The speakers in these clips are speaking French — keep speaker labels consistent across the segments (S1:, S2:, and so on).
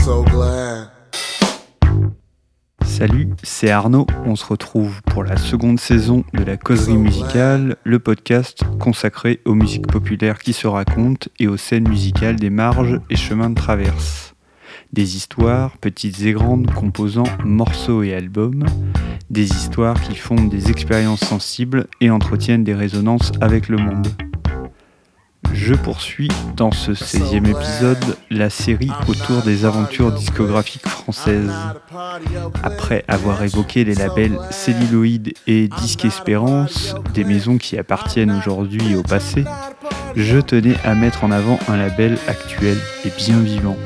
S1: So glad.
S2: Salut, c'est Arnaud. On se retrouve pour la seconde saison de la causerie musicale, le podcast consacré aux musiques populaires qui se racontent et aux scènes musicales des marges et chemins de traverse. Des histoires, petites et grandes, composant morceaux et albums. Des histoires qui font des expériences sensibles et entretiennent des résonances avec le monde. Je poursuis dans ce 16e épisode la série autour des aventures discographiques françaises. Après avoir évoqué les labels Celluloid et Disque Espérance, des maisons qui appartiennent aujourd'hui au passé, je tenais à mettre en avant un label actuel et bien vivant.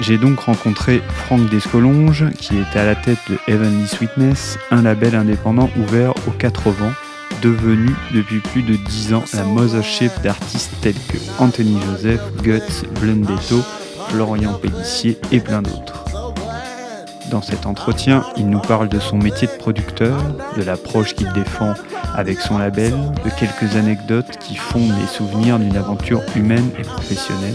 S2: J'ai donc rencontré Franck Descolonges, qui est à la tête de Heavenly Sweetness, un label indépendant ouvert aux quatre vents, devenu depuis plus de 10 ans la mothership d'artistes tels que Anthony Joseph, Guts, Blundetto, Florian Pellissier et plein d'autres. Dans cet entretien, il nous parle de son métier de producteur, de l'approche qu'il défend avec son label, de quelques anecdotes qui font les souvenirs d'une aventure humaine et professionnelle.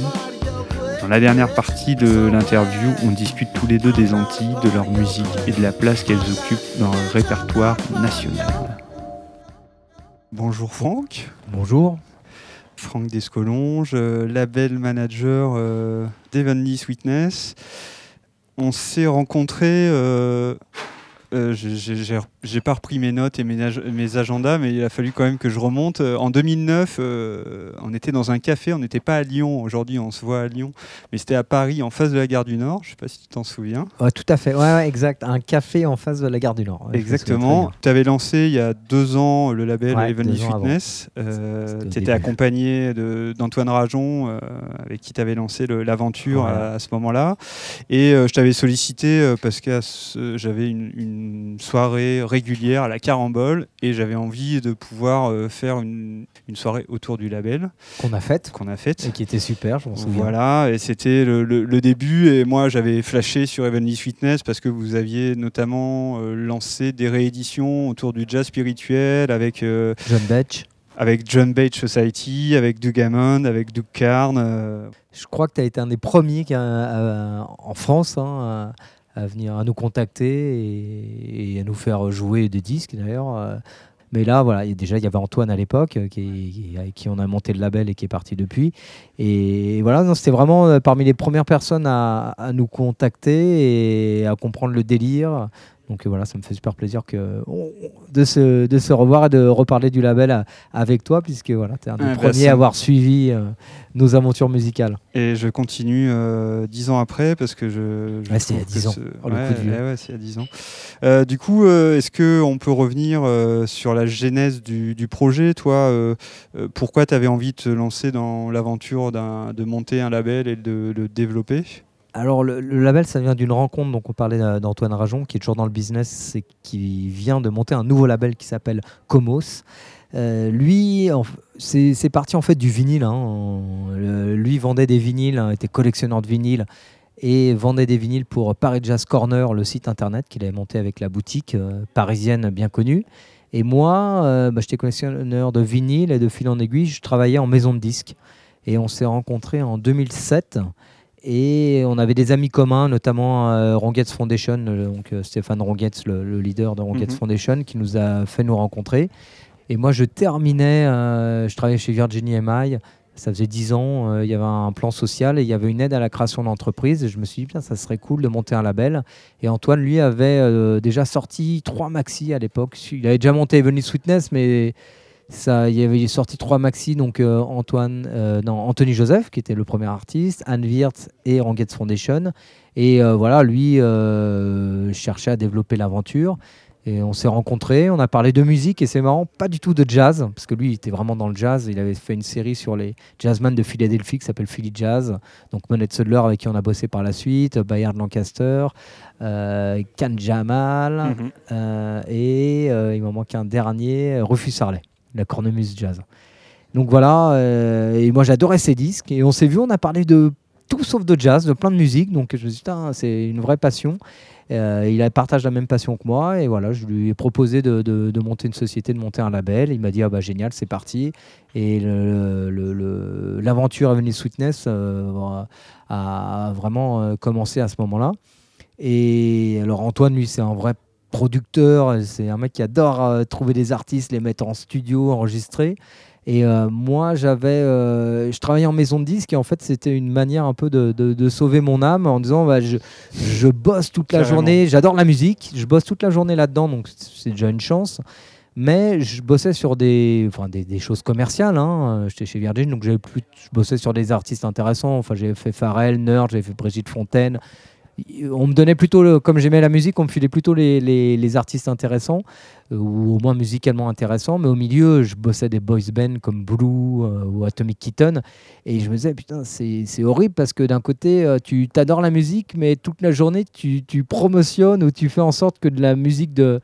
S2: Dans la dernière partie de l'interview, on discute tous les deux des Antilles, de leur musique et de la place qu'elles occupent dans le répertoire national. Bonjour Franck.
S3: Bonjour.
S2: Franck Descolonges, euh, label manager euh, d'Evenly Sweetness. On s'est rencontrés, euh, euh, j'ai- j'ai pas repris mes notes et mes, ag- mes agendas, mais il a fallu quand même que je remonte. Euh, En 2009, euh, on était dans un café, on n'était pas à Lyon, aujourd'hui on se voit à Lyon, mais c'était à Paris, en face de la gare du Nord, je sais pas si tu t'en souviens.
S3: Ouais, tout à fait. Ouais, ouais, exact. Un café en face de la gare du Nord. Ouais,
S2: Exactement. Tu avais lancé il y a deux ans le label Heavenly. Fitness. Euh, tu étais accompagné d'Antoine Rajon, euh, avec qui tu avais lancé l'aventure à, à ce moment-là. Et je t'avais sollicité parce que j'avais une, une soirée régulière à la Carambole et j'avais envie de pouvoir euh, faire une, une soirée autour du label.
S3: Qu'on a faite
S2: qu'on a faite.
S3: et qui était super, je m'en souviens.
S2: Voilà, et c'était le, le- le début. Et moi, j'avais flashé sur Heavenly Fitness parce que vous aviez notamment euh, lancé des rééditions autour du jazz spirituel avec, euh,
S3: John Betch.
S2: avec John Bage Society, avec Doug Hammond, avec Doug Carn. euh,
S3: Je crois que tu as été un des premiers qui a- à- en France hein, à, venir à nous contacter et, à nous faire jouer des disques d'ailleurs. euh. Mais là, voilà, déjà, il y avait Antoine à l'époque, euh, qui, avec qui on a monté le label et qui est parti depuis. Et voilà, c'était vraiment euh, parmi les premières personnes à nous contacter et à comprendre le délire. Donc euh, voilà, ça me fait super plaisir que, de, se, de se revoir et de reparler du label à- avec toi, puisque voilà, tu es un des
S2: Ah,
S3: premiers
S2: c'est-
S3: à avoir suivi euh, nos aventures musicales.
S2: et je continue euh, dix ans après parce que je. je
S3: Ouais, c'était il y a 10 ans.
S2: ce-
S3: Oh,
S2: ouais, ouais, ouais, c'est il y a 10 ans. Euh, du coup, euh, est-ce qu'on peut revenir euh, sur la genèse du, du projet Toi, euh, euh, pourquoi tu avais envie de te lancer dans l'aventure de monter un label et de le développer?
S3: Alors le, label, ça vient d'une rencontre, donc on parlait euh, d'Antoine Rajon, qui est toujours dans le business et qui vient de monter un nouveau label qui s'appelle Comos. Euh, lui, c'est parti en fait du vinyle. hein. Lui vendait des vinyles, hein, était collectionneur de vinyles et vendait des vinyles pour Paris Jazz Corner, le site internet qu'il avait monté avec la boutique euh, parisienne bien connue. Et moi, euh, bah, j'étais collectionneur de vinyles et de fil en aiguille, je travaillais en maison de disques. Et on s'est rencontrés en 2007. Et on avait des amis communs, notamment euh, Rongetz Foundation, euh, donc euh, Stéphane Rongetz, le, le leader de Rongetz
S2: Mhm.
S3: Foundation, qui nous a fait nous rencontrer. Et moi, je terminais, je travaillais chez Virginie MI. Ça faisait 10 ans, euh, il y avait un plan social et il y avait une aide à la création d'entreprise. Et je me suis dit, bien, ça serait cool de monter un label. Et Antoine, lui, avait euh, déjà sorti trois maxi à l'époque. Il avait déjà monté Heavenly Sweetness, mais ça, il y avait sorti trois maxi, donc euh, Antoine, euh, non, Anthony Joseph, qui était le premier artiste, Anne Wirtz et Rangetz Foundation. Et euh, voilà, lui cherchait à développer l'aventure. Et on s'est rencontrés, on a parlé de musique et c'est marrant, pas du tout de jazz, parce que lui il était vraiment dans le jazz. Il avait fait une série sur les jazzmen de Philadelphie qui s'appelle Philly Jazz. Donc Monet Sudler avec qui on a bossé par la suite, Bayard Lancaster, Can Jamal
S2: Mhm.
S3: euh, et il m'en manque un dernier, Rufus Harley, la cornemuse jazz. Donc voilà, euh, et moi j'adorais ces disques et on s'est vu, on a parlé de tout sauf de jazz, de plein de musique. Donc je me suis dit, c'est une vraie passion. Euh, il partage la même passion que moi et voilà, je lui ai proposé de, monter une société, de monter un label. Il m'a dit ah bah génial, c'est parti. Et l'aventure Avenue Sweetness euh, a vraiment commencé à ce moment-là. Et alors Antoine, lui, c'est un vrai producteur, c'est un mec qui adore trouver des artistes, les mettre en studio, enregistrer. Et euh, moi, j'avais, euh, je travaillais en maison de disques et en fait, c'était une manière un peu de, de, sauver mon âme en disant bah, je, je, bosse toute la journée, j'adore la musique, je bosse toute la journée là-dedans, donc c'est déjà une chance. Mais je bossais sur des, enfin, des, des choses commerciales. Hein. J'étais chez Virgin, donc plus, je bossais sur des artistes intéressants. Enfin, j'ai fait Pharrell, Nerd, j'ai fait Brigitte Fontaine on me donnait plutôt, comme j'aimais la musique, on me filait plutôt les, artistes intéressants, euh, ou au moins musicalement intéressants. Mais au milieu, je bossais des boys bands comme Blue euh, ou Atomic Kitten. Et je me disais, putain, c'est horrible parce que d'un côté, euh, tu t'adores la musique, mais toute la journée, tu, tu, promotionnes ou tu fais en sorte que de la musique de,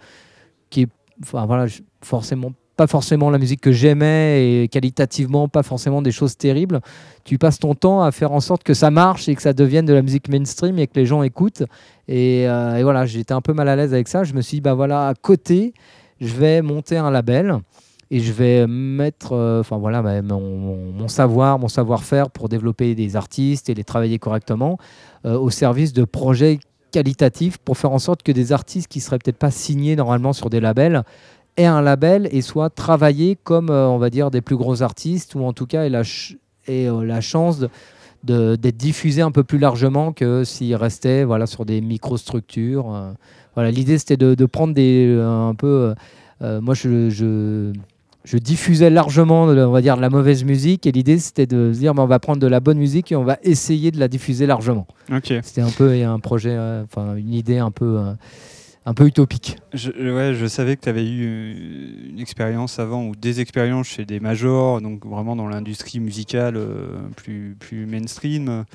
S3: qui est enfin, voilà, forcément pas forcément la musique que j'aimais et qualitativement pas forcément des choses terribles. Tu passes ton temps à faire en sorte que ça marche et que ça devienne de la musique mainstream et que les gens écoutent. Et, euh, voilà, j'étais un peu mal à l'aise avec ça. Je me suis dit, bah voilà, à côté, je vais monter un label et je vais mettre euh, enfin voilà bah, mon, savoir mon savoir-faire pour développer des artistes et les travailler correctement euh, au service de projets qualitatifs pour faire en sorte que des artistes qui seraient peut-être pas signés normalement sur des labels ait un label et soit travaillé comme, euh, on va dire, des plus gros artistes, ou en tout cas ait la, euh, la chance d'être diffusé un peu plus largement que s'il restait voilà, sur des microstructures. Euh. voilà, L'idée, c'était de, prendre des, un peu... moi, je, je, diffusais largement, on va dire, de la mauvaise musique, et l'idée, c'était de se dire, on va prendre de la bonne musique et on va essayer de la diffuser largement. C'était un peu un projet, enfin, une idée un peu un peu utopique.
S2: Je, savais que tu avais eu euh, une expérience avant ou des expériences chez des majors, donc vraiment dans l'industrie musicale euh, plus, plus mainstream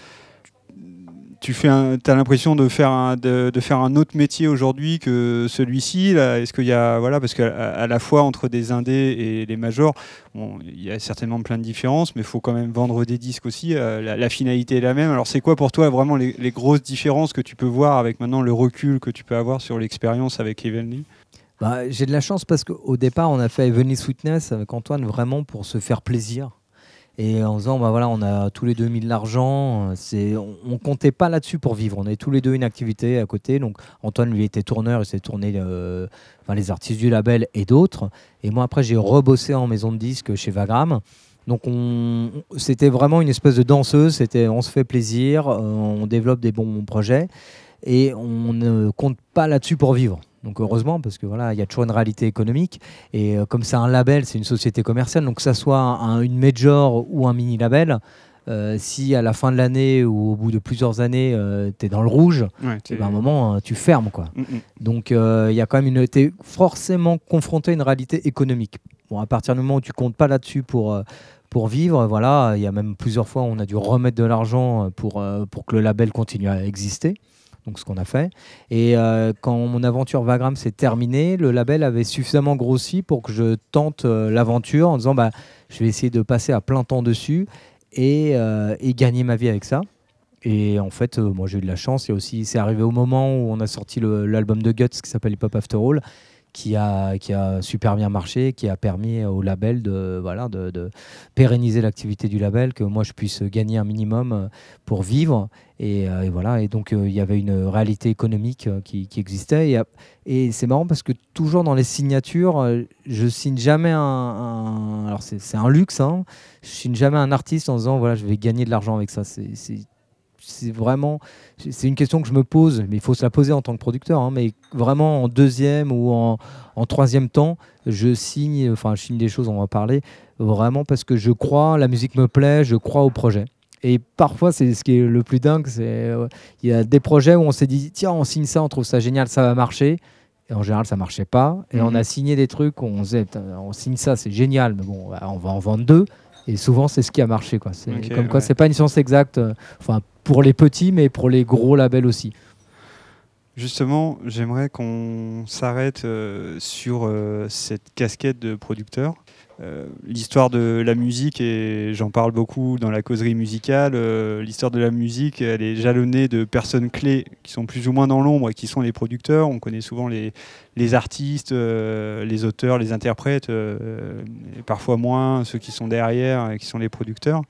S2: tu as l'impression de faire un, autre métier aujourd'hui que celui-ci Est-ce qu'il y a voilà parce qu'à la fois entre des indés et les majors, il y a certainement plein de différences, mais il faut quand même vendre des disques aussi. Euh, la, finalité est la même. Alors c'est quoi pour toi vraiment les, grosses différences que tu peux voir avec maintenant le recul que tu peux avoir sur l'expérience avec Evenly
S3: bah, J'ai de la chance parce qu'au départ on a fait Evenly Sweetness avec Antoine vraiment pour se faire plaisir et en disant, bah on a tous les deux mis de l'argent, on, ne comptait pas là-dessus pour vivre. On avait tous les deux une activité à côté. Donc Antoine, lui, était tourneur, il s'est tourné euh, les artistes du label et d'autres. Et moi, après, j'ai rebossé en maison de disques chez Vagram. Donc on, c'était vraiment une espèce de danseuse, c'était on se fait plaisir, euh, on développe des bons projets et on ne compte pas là-dessus pour vivre. Donc heureusement, parce que voilà, il y a toujours une réalité économique. Et euh, comme c'est un label, c'est une société commerciale, donc que ça soit une major ou un mini label, euh, si à la fin de l'année ou au bout de plusieurs années, euh, tu es dans le rouge, eh ben, à un moment, tu fermes. Quoi. Mm, mm. Donc il y a quand même une. Tu es forcément confronté à une réalité économique. Bon, à partir du moment où tu comptes pas là-dessus pour. pour vivre, voilà, il y a même plusieurs fois où on a dû remettre de l'argent pour, pour que le label continue à exister donc ce qu'on a fait. Et euh, quand mon aventure Vagram s'est terminée, le label avait suffisamment grossi pour que je tente euh, l'aventure en disant bah, je vais essayer de passer à plein temps dessus et, euh, et gagner ma vie avec ça. Et en fait, moi j'ai eu de la chance. Et aussi, c'est arrivé au moment où on a sorti l'album de Guts qui s'appelle Hip Hop After All qui a, qui a super bien marché, qui a permis au label de, voilà, de, pérenniser l'activité du label, que moi je puisse gagner un minimum euh, pour vivre. Et, euh, voilà, et donc euh, il y avait une réalité économique qui, existait. Et, et c'est marrant parce que toujours dans les signatures, je signe jamais un. alors c'est un luxe, hein, je signe jamais un artiste en disant voilà, je vais gagner de l'argent avec ça. C'est c'est vraiment c'est une question que je me pose, mais il faut se la poser en tant que producteur. Hein, mais vraiment en deuxième ou en, troisième temps, je signe, enfin je signe des choses, on va parler vraiment parce que je crois, la musique me plaît, je crois au projet. Et parfois, c'est ce qui est le plus dingue, c'est euh, il y a des projets où on s'est dit tiens, on signe ça, on trouve ça génial, ça va marcher. Et en général, ça marchait pas. Et on mhm. a signé des trucs où on disait on signe ça, c'est génial, mais bon, on va en vendre deux. Et souvent, c'est ce qui a marché. Quoi. C'est comme quoi, c'est pas une science exacte. Euh, enfin, pour les petits, mais pour les gros labels aussi.
S2: Justement, j'aimerais qu'on s'arrête euh, sur euh, cette casquette de producteur. Euh, l'histoire de la musique, et j'en parle beaucoup dans la causerie musicale, euh, l'histoire de la musique, elle est jalonnée de personnes clés qui sont plus ou moins dans l'ombre et qui sont les producteurs. On connaît souvent les, les artistes, euh, les auteurs, les interprètes, et parfois moins ceux qui sont derrière et qui sont les producteurs,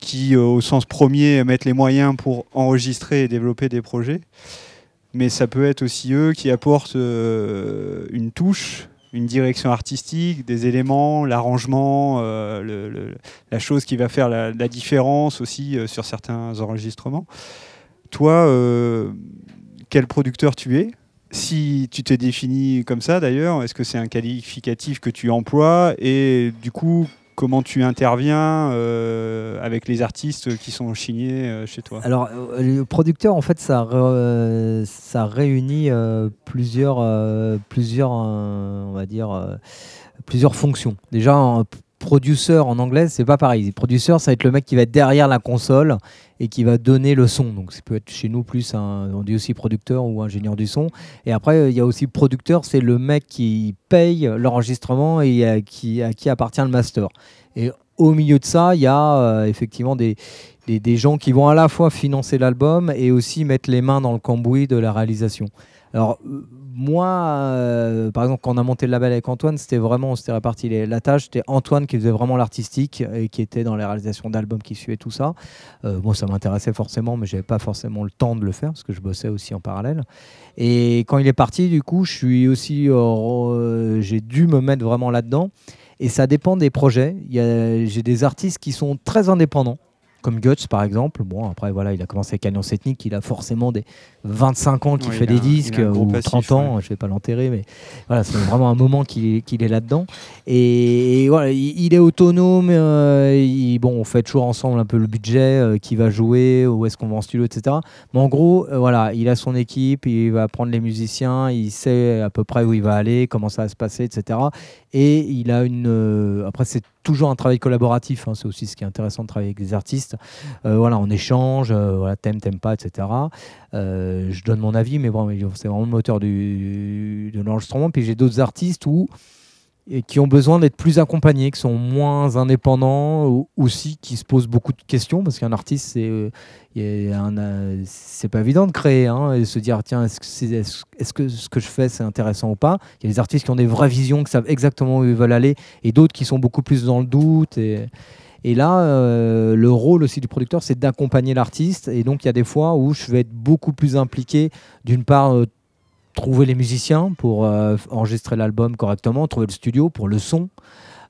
S2: qui au sens premier mettent les moyens pour enregistrer et développer des projets. Mais ça peut être aussi eux qui apportent une touche une direction artistique, des éléments, l'arrangement, euh, la chose qui va faire la, différence aussi euh, sur certains enregistrements. Toi, euh, quel producteur tu es? Si tu t'es défini comme ça d'ailleurs, est-ce que c'est un qualificatif que tu emploies? Et du coup comment tu interviens euh, avec les artistes qui sont signés euh, chez toi?
S3: Alors, euh, le producteur, en fait, ça, ça réunit plusieurs, plusieurs, plusieurs fonctions. Déjà, producer en anglais, c'est pas pareil. Producer, ça va être le mec qui va être derrière la console et qui va donner le son. Donc, ça peut être chez nous plus un, on dit aussi producteur ou ingénieur du son. Et après, il y a aussi producteur, c'est le mec qui paye l'enregistrement et à qui, appartient le master. Et au milieu de ça, il y a euh, effectivement des, des, gens qui vont à la fois financer l'album et aussi mettre les mains dans le cambouis de la réalisation. Alors, euh, moi, euh, par exemple, quand on a monté le label avec Antoine, c'était vraiment, on s'était réparti la tâche. C'était Antoine qui faisait vraiment l'artistique et qui était dans les réalisations d'albums qui suivaient tout ça. Euh, moi, ça m'intéressait forcément, mais j'avais pas forcément le temps de le faire parce que je bossais aussi en parallèle. Et quand il est parti, du coup, je suis aussi, euh, j'ai dû me mettre vraiment là-dedans. Et ça dépend des projets. J'ai des artistes qui sont très indépendants comme Guts par exemple. Bon, après, voilà, il a commencé avec Alliance Ethnique, il a forcément des 25 ans qu'il fait des disques, ou 30 ans, je vais pas l'enterrer, mais voilà, c'est vraiment un moment qu'il est là-dedans. Et, voilà, il, est autonome, euh, bon, on fait toujours ensemble un peu le budget, euh, qui va jouer, où est-ce qu'on va en studio, etc. Mais en gros, euh, voilà, il a son équipe, il va prendre les musiciens, il sait à peu près où il va aller, comment ça va se passer, etc. Et il a une. après, c'est toujours un travail collaboratif. Hein, c'est aussi ce qui est intéressant de travailler avec des artistes. Euh, voilà, on échange, euh, t'aimes, t'aimes pas, etc. Euh, je donne mon avis, mais bon, c'est vraiment le moteur de l'enregistrement. Puis j'ai d'autres artistes où qui ont besoin d'être plus accompagnés, qui sont moins indépendants, aussi qui se posent beaucoup de questions, parce qu'un artiste, c'est euh, euh, c'est pas évident de créer, hein, et se dire, tiens, est-ce que, ce que je fais, c'est intéressant ou pas? Il y a des artistes qui ont des vraies visions, qui savent exactement où ils veulent aller, et d'autres qui sont beaucoup plus dans le doute. Et, là, euh, le rôle aussi du producteur, c'est d'accompagner l'artiste. Et donc, il y a des fois où je vais être beaucoup plus impliqué, d'une part, trouver les musiciens pour euh, enregistrer l'album correctement, trouver le studio pour le son.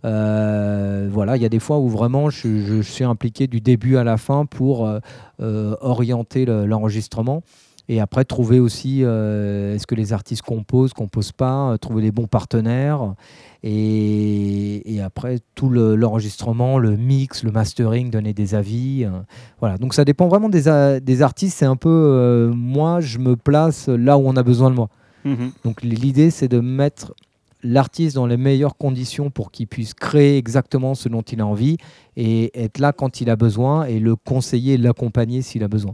S3: Euh, voilà, il y a des fois où vraiment je, suis impliqué du début à la fin pour euh, orienter l'enregistrement. Et après, trouver aussi est-ce que les artistes composent, composent pas, trouver les bons partenaires. Et, après, tout l'enregistrement, le, mix, le mastering, donner des avis. voilà, donc ça dépend vraiment des, des artistes. C'est un peu, moi, je me place là où on a besoin de moi. Mhm. Donc l'idée, c'est de mettre l'artiste dans les meilleures conditions pour qu'il puisse créer exactement ce dont il a envie et être là quand il a besoin et le conseiller, l'accompagner s'il a besoin.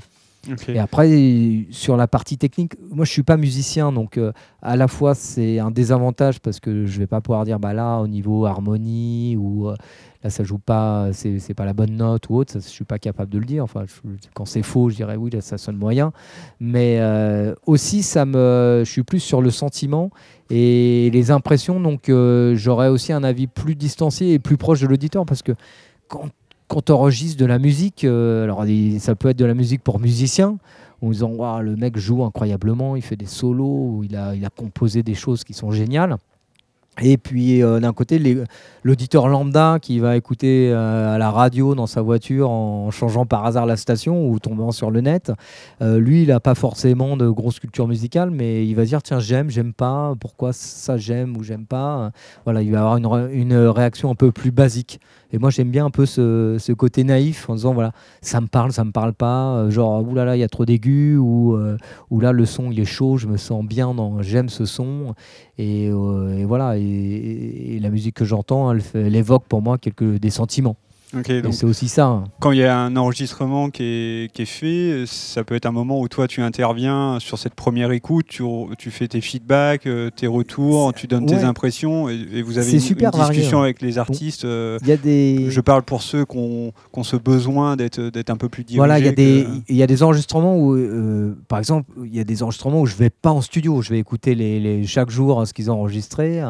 S3: Et après, sur la partie technique, moi je suis pas musicien, donc euh, à la fois c'est un désavantage parce que je vais pas pouvoir dire bah là au niveau harmonie ou euh, là ça joue pas, c'est pas la bonne note ou autre, ça, je suis pas capable de le dire. Enfin, quand c'est faux, je dirais oui, là, ça sonne moyen. Mais euh, aussi, ça me, je suis plus sur le sentiment et les impressions, donc j'aurais aussi un avis plus distancié et plus proche de l'auditeur parce que quand quand on enregistre de la musique, euh, alors ça peut être de la musique pour musiciens, en disant le mec joue incroyablement, il fait des solos, il a, il a composé des choses qui sont géniales. Et puis euh, d'un côté, l'auditeur lambda qui va écouter euh, à la radio dans sa voiture en changeant par hasard la station ou tombant sur le net, lui, il n'a pas forcément de grosse culture musicale, mais il va dire tiens j'aime, j'aime pas, pourquoi ça j'aime ou j'aime pas. Voilà, il va avoir une réaction un peu plus basique. Et moi, j'aime bien un peu ce, côté naïf en disant voilà, ça me parle, ça me parle pas. Euh, genre, oulala, il y a trop d'aigus, ou, euh, ou là, le son, il est chaud, je me sens bien, j'aime ce son. Et, euh, voilà, et, la musique que j'entends, elle, évoque pour moi quelques, des sentiments. C'est aussi ça. Hein.
S2: Quand il y a un enregistrement qui est, qui est, fait, ça peut être un moment où toi tu interviens sur cette première écoute, tu, tu fais tes feedbacks, euh, tes retours, tu donnes tes impressions et, vous avez une, super discussion hein. avec les artistes. Euh,
S3: il y a des...
S2: Je parle pour ceux qui ont, ce besoin d'être un peu plus dirigés.
S3: Voilà, il y, a des, il y a des enregistrements où, euh, par exemple, il y a des enregistrements où je vais pas en studio, je vais écouter les, les chaque jour ce qu'ils ont enregistré.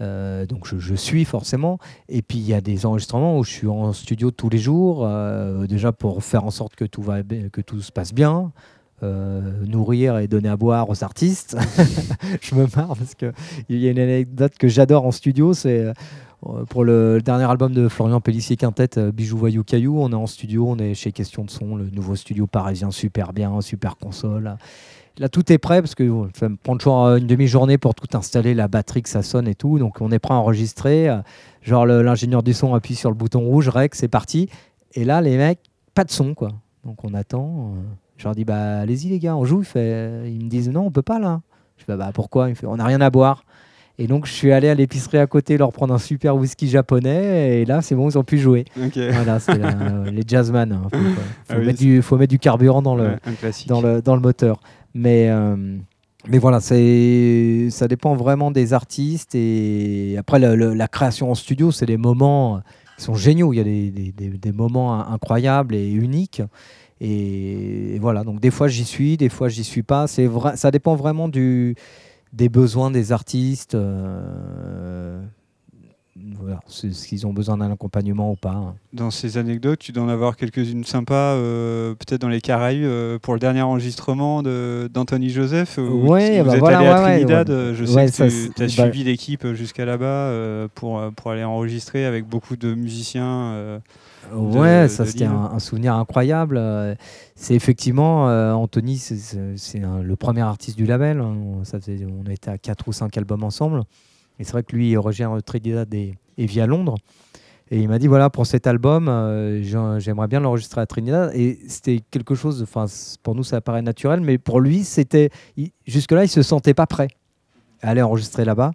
S3: Euh, donc je, suis forcément. Et puis il y a des enregistrements où je suis en studio tous les jours, euh, déjà pour faire en sorte que tout, va, que tout se passe bien. Euh, nourrir et donner à boire aux artistes. je me marre parce qu'il y a une anecdote que j'adore en studio, c'est pour le, dernier album de Florian Pellissier Quintet, Bijou Voyou Caillou, on est en studio, on est chez Question de Son, le nouveau studio parisien, super bien, super console. Là, tout est prêt parce que ça me prend toujours une demi-journée pour tout installer, la batterie que ça sonne et tout. Donc, on est prêt à enregistrer. Genre, l'ingénieur du son appuie sur le bouton rouge, rec, c'est parti. Et là, les mecs, pas de son, quoi. Donc, on attend. Je leur dis, bah, allez-y, les gars, on joue. Ils me disent, non, on peut pas, là. Je dis, bah, pourquoi? Il fait, on n'a rien à boire. Et donc, je suis allé à l'épicerie à côté leur prendre un super whisky japonais. Et là, c'est bon, ils ont pu jouer. Voilà, c'est les jazzman. Il hein. faut, ah mettre du, faut mettre du carburant dans le, dans le, dans le moteur. Mais, euh, mais voilà, ça dépend vraiment des artistes. Et après, la création en studio, c'est des moments qui sont géniaux. Il y a des, des, des, moments incroyables et uniques. Et, voilà, donc des fois j'y suis, des fois j'y suis pas. Vrai, ça dépend vraiment du, des besoins des artistes. Euh, voilà, qu'ils ont besoin d'un accompagnement ou pas. Hein.
S2: Dans ces anecdotes, tu dois en avoir quelques-unes sympas, euh, peut-être dans les Caraïbes, euh, pour le dernier enregistrement d'Anthony Joseph.
S3: Oui,
S2: bah
S3: vous êtes allé
S2: à Trinidad. Je sais que tu as bah suivi l'équipe jusqu'à là-bas euh, pour, pour aller enregistrer avec beaucoup de musiciens.
S3: ouais, ça c'était un, souvenir incroyable. C'est effectivement, Anthony, c'est le premier artiste du label. Hein. Ça on été à 4 ou 5 albums ensemble. Et c'est vrai que lui, il rejoint Trinidad et, et vit à Londres. Et il m'a dit voilà, pour cet album, euh, j'aimerais bien l'enregistrer à Trinidad. Et c'était quelque chose, pour nous, ça paraît naturel, mais pour lui, c'était. Jusque-là, il se sentait pas prêt à aller enregistrer là-bas.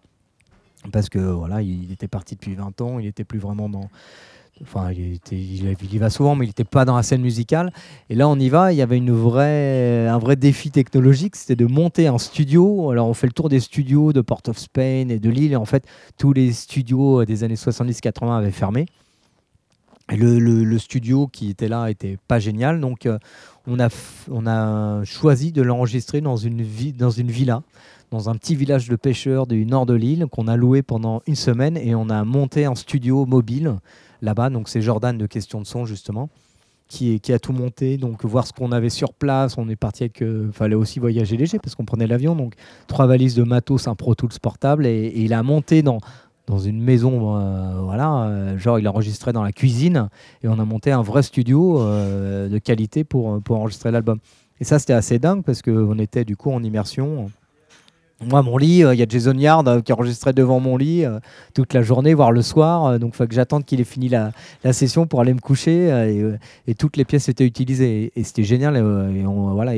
S3: Parce que voilà, il était parti depuis 20 ans, il n'était plus vraiment dans, Enfin, il, y va souvent, mais il n'était pas dans la scène musicale. Et là, on y va. Il y avait une vraie, un vrai défi technologique, c'était de monter un studio. Alors, on fait le tour des studios de Port of Spain et de Lille. Et en fait, tous les studios des années 70-80 avaient fermé. Et le, studio qui était là était pas génial. Donc, euh, on, a, choisi de l'enregistrer dans une villa dans un petit village de pêcheurs du nord de l'île qu'on a loué pendant une semaine et on a monté un studio mobile là-bas. Donc c'est Jordan de Question de Son justement. Qui, a tout monté, donc voir ce qu'on avait sur place. On est parti avec. Euh, fallait aussi voyager léger parce qu'on prenait l'avion. Donc trois valises de matos, un Pro Tools portable. Et, il a monté dans, une maison. Euh, voilà, euh, genre il a enregistré dans la cuisine. Et on a monté un vrai studio de qualité pour, pour enregistrer l'album. Et ça, c'était assez dingue parce qu'on était du coup en immersion moi, mon lit, euh, il y a Jason Yard euh, qui enregistrait devant mon lit euh, toute la journée, voire le soir. donc, il faut que j'attende qu'il ait fini la, session pour aller me coucher. Et, toutes les pièces étaient utilisées. Et, c'était génial. Et, voilà,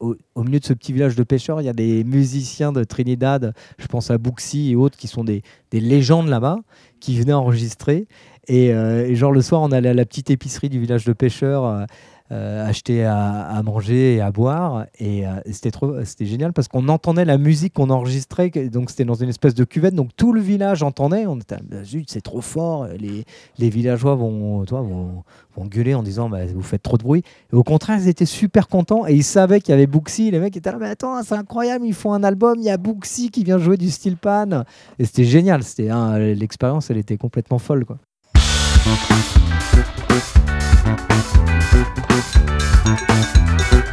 S3: au, milieu de ce petit village de pêcheurs, il y a des musiciens de Trinidad, je pense à Bouxy et autres, qui sont des légendes là-bas, qui venaient enregistrer. Et, genre, le soir, on allait à la petite épicerie du village de pêcheurs euh, acheter à, manger et à boire. Et euh, c'était trop, c'était génial parce qu'on entendait la musique qu'on enregistrait. Donc c'était dans une espèce de cuvette. Donc tout le village entendait. On était, bah, c'est trop fort. Les, les villageois vont, toi, vont, vont, gueuler en disant, bah, vous faites trop de bruit. Et au contraire, ils étaient super contents et ils savaient qu'il y avait Booksy. Les mecs étaient là, mais attends, c'est incroyable, ils font un album. Il y a Booksy qui vient jouer du steel pan. Et c'était génial. C'était l'expérience, elle était complètement folle, quoi.
S2: Thank you.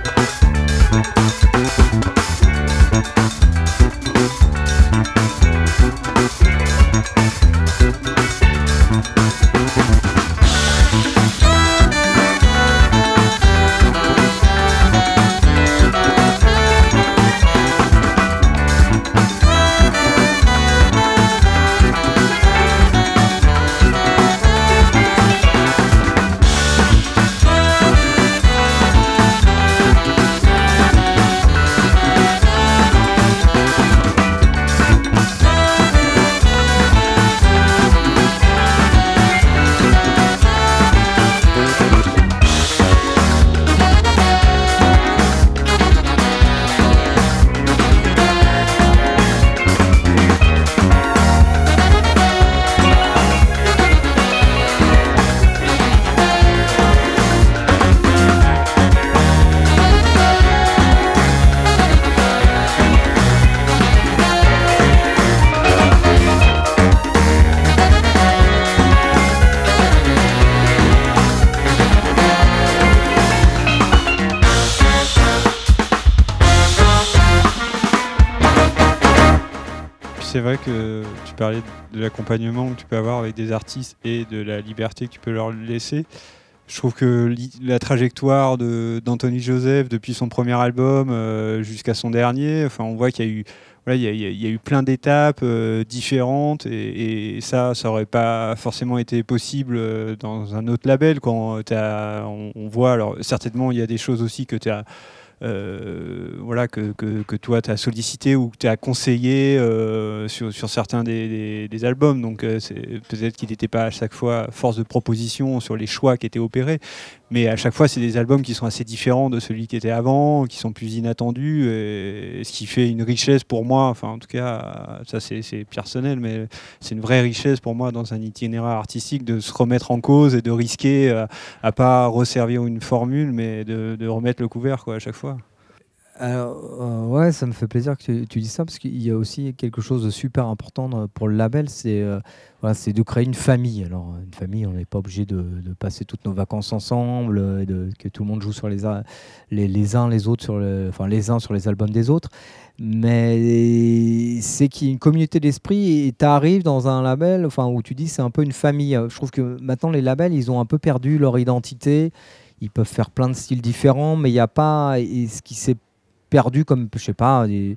S2: Que tu parlais de l'accompagnement que tu peux avoir avec des artistes et de la liberté que tu peux leur laisser. Je trouve que la trajectoire d'Anthony Joseph depuis son premier album euh, jusqu'à son dernier, enfin, on voit qu'il y a eu il y, a eu plein d'étapes euh, différentes et, ça, ça aurait pas forcément été possible euh, dans un autre label. Quand on, voit, alors certainement, il y a des choses aussi que tu as voilà, que, que, toi tu as sollicité ou que tu as conseillé euh, sur, sur, certains des, des, albums. Donc euh, peut-être qu'il n'était pas à chaque fois force de proposition sur les choix qui étaient opérés, mais à chaque fois c'est des albums qui sont assez différents de celui qui était avant, qui sont plus inattendus, et, ce qui fait une richesse pour moi, enfin en tout cas ça c'est personnel, mais c'est une vraie richesse pour moi dans un itinéraire artistique de se remettre en cause et de risquer à, à pas resservir une formule, mais de, de remettre le couvert quoi, à chaque fois.
S3: Alors, euh, ouais, ça me fait plaisir que tu, dis ça parce qu'il y a aussi quelque chose de super important pour le label, c'est euh, voilà, c'est de créer une famille. Alors, une famille, on n'est pas obligé de, passer toutes nos vacances ensemble, de, que tout le monde joue sur les, les, les uns les autres sur le, enfin les uns sur les albums des autres, mais c'est qu'il y a une communauté d'esprit et tu arrives dans un label, enfin où tu dis c'est un peu une famille. Je trouve que maintenant les labels, ils ont un peu perdu leur identité ils peuvent faire plein de styles différents, mais il n'y a pas ce qui s'est perdu comme, je sais pas, des,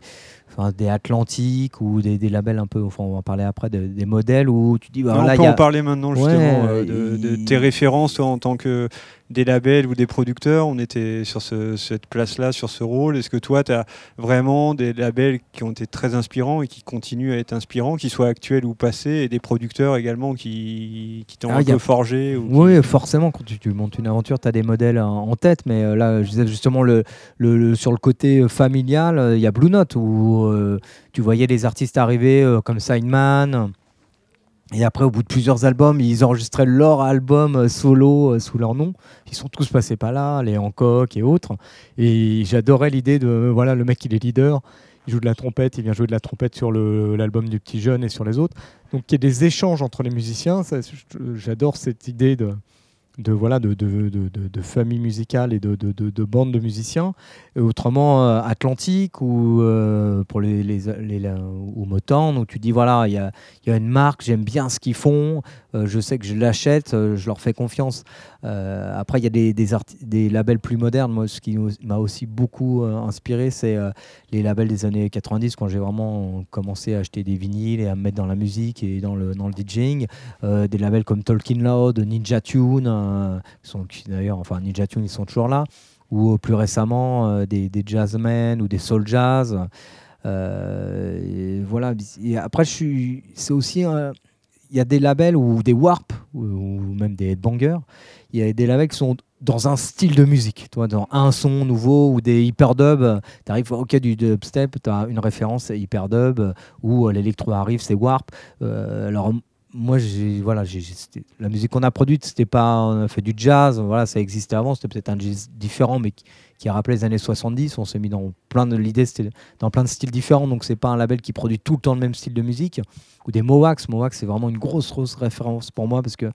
S3: enfin, des Atlantiques ou des, labels un peu, enfin, on va en parler après, des modèles où tu dis...
S2: Bah, on peut en parler maintenant justement euh, de, tes références en tant que des labels ou des producteurs, on était sur cette place-là, sur ce rôle. Est-ce que toi, tu as vraiment des labels qui ont été très inspirants et qui continuent à être inspirants, qu'ils soient actuels ou passés, et des producteurs également qui, qui t'ont ah, un peu forgé
S3: Oui, forcément, quand tu, montes une aventure, tu as des modèles en, tête, mais euh, là, je disais justement, le, le, sur le côté euh, familial, euh, il y a Blue Note, où tu voyais les artistes arriver comme Signman, et après, au bout de plusieurs albums, ils enregistraient leur album euh, solo euh, sous leur nom. Ils sont tous passés par là, les Hancock et autres. Et j'adorais l'idée de, euh, voilà, le mec, il est leader, il joue de la trompette, il vient jouer de la trompette sur l'album du petit jeune et sur les autres. Donc il y a des échanges entre les musiciens. J'adore cette idée de, de voilà de, de, de, de, famille musicale et de, de, bande de musiciens. Autrement, euh, Atlantique ou euh, pour les, les, les, ou Motown, où tu dis voilà, il y a, y a, une marque, j'aime bien ce qu'ils font, euh, je sais que je l'achète, je leur fais confiance. après, il y a des, des, des, labels plus modernes. Moi, ce qui m'a aussi beaucoup inspiré, c'est les labels des années 90, quand j'ai vraiment commencé à acheter des vinyles et à me mettre dans la musique et dans le, dans le DJing. des labels comme Talking Loud, Ninja Tune euh, sont d'ailleurs, enfin Ninja Tune, ils sont toujours là, ou plus récemment euh, des, des jazzmen ou des soul jazz. Euh, voilà. Après, c'est aussi il y a des labels ou des warp ou, même des headbangers. Il y a des labels qui sont dans un style de musique, toi, dans un son nouveau ou des hyperdub. Tu arrives, ok, du dubstep, tu as une référence, hyperdub, ou l'électro arrive, c'est warp. alors, moi, voilà, la musique qu'on a produite, c'était pas, on a fait du jazz, voilà, ça existait avant, c'était peut-être un jazz différent, mais qui, rappelé les années 70. On s'est mis dans plein de l'idée, c'était dans plein de styles différents, donc c'est pas un label qui produit tout le temps le même style de musique. Ou des Mowax, Mowax, c'est vraiment une grosse, grosse référence pour moi parce que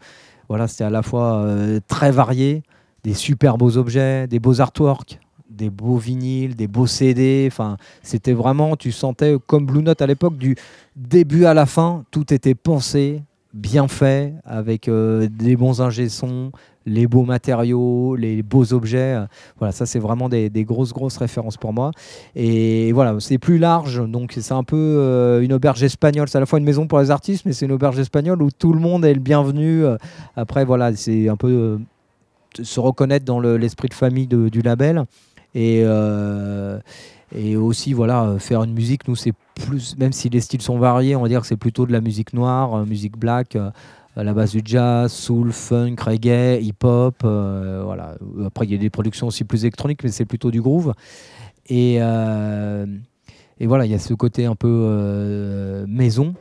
S3: voilà, c'était à la fois euh, très varié, des super beaux objets, des beaux artworks, des beaux vinyles, des beaux CD. Enfin, c'était vraiment, tu sentais comme Blue Note à l'époque, du début à la fin, tout était pensé, bien fait, avec euh, des bons ingé sons, les beaux matériaux, les beaux objets. Voilà, ça c'est vraiment des, grosses grosses références pour moi. Et voilà, c'est plus large, donc c'est un peu euh, une auberge espagnole. C'est à la fois une maison pour les artistes, mais c'est une auberge espagnole où tout le monde est le bienvenu. Après, voilà, c'est un peu se reconnaître dans l'esprit de famille du label. Et, euh, et aussi, voilà, faire une musique, nous, c'est plus, même si les styles sont variés, on va dire que c'est plutôt de la musique noire, euh, musique black, euh, à la base du jazz, soul, funk, reggae, hip-hop. voilà. Après, il y a des productions aussi plus électroniques, mais c'est plutôt du groove. Et, et voilà, il y a ce côté un peu maison.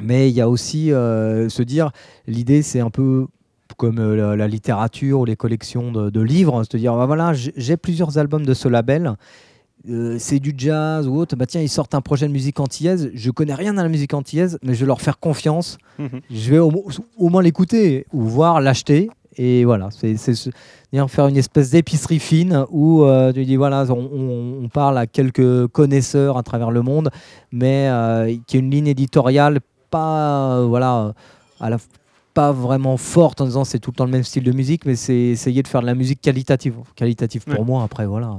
S3: Mais il y a aussi se dire, l'idée, c'est un peu comme euh, la, littérature ou les collections de, livres, hein, se dire bah voilà, j'ai plusieurs albums de ce label. Euh, c'est du jazz ou autre, bah tiens, ils sortent un projet de musique antillaise. Je connais rien à la musique antillaise, mais je vais leur faire confiance. Mhm. Je vais au, moins l'écouter ou voir l'acheter Et voilà, c'est faire une espèce d'épicerie fine où euh, tu dis voilà, on, parle à quelques connaisseurs à travers le monde, mais euh, qui a une ligne éditoriale pas voilà à la pas vraiment forte en disant c'est tout le temps le même style de musique, mais c'est essayer de faire de la musique qualitative. Qualitative pour moi, après voilà,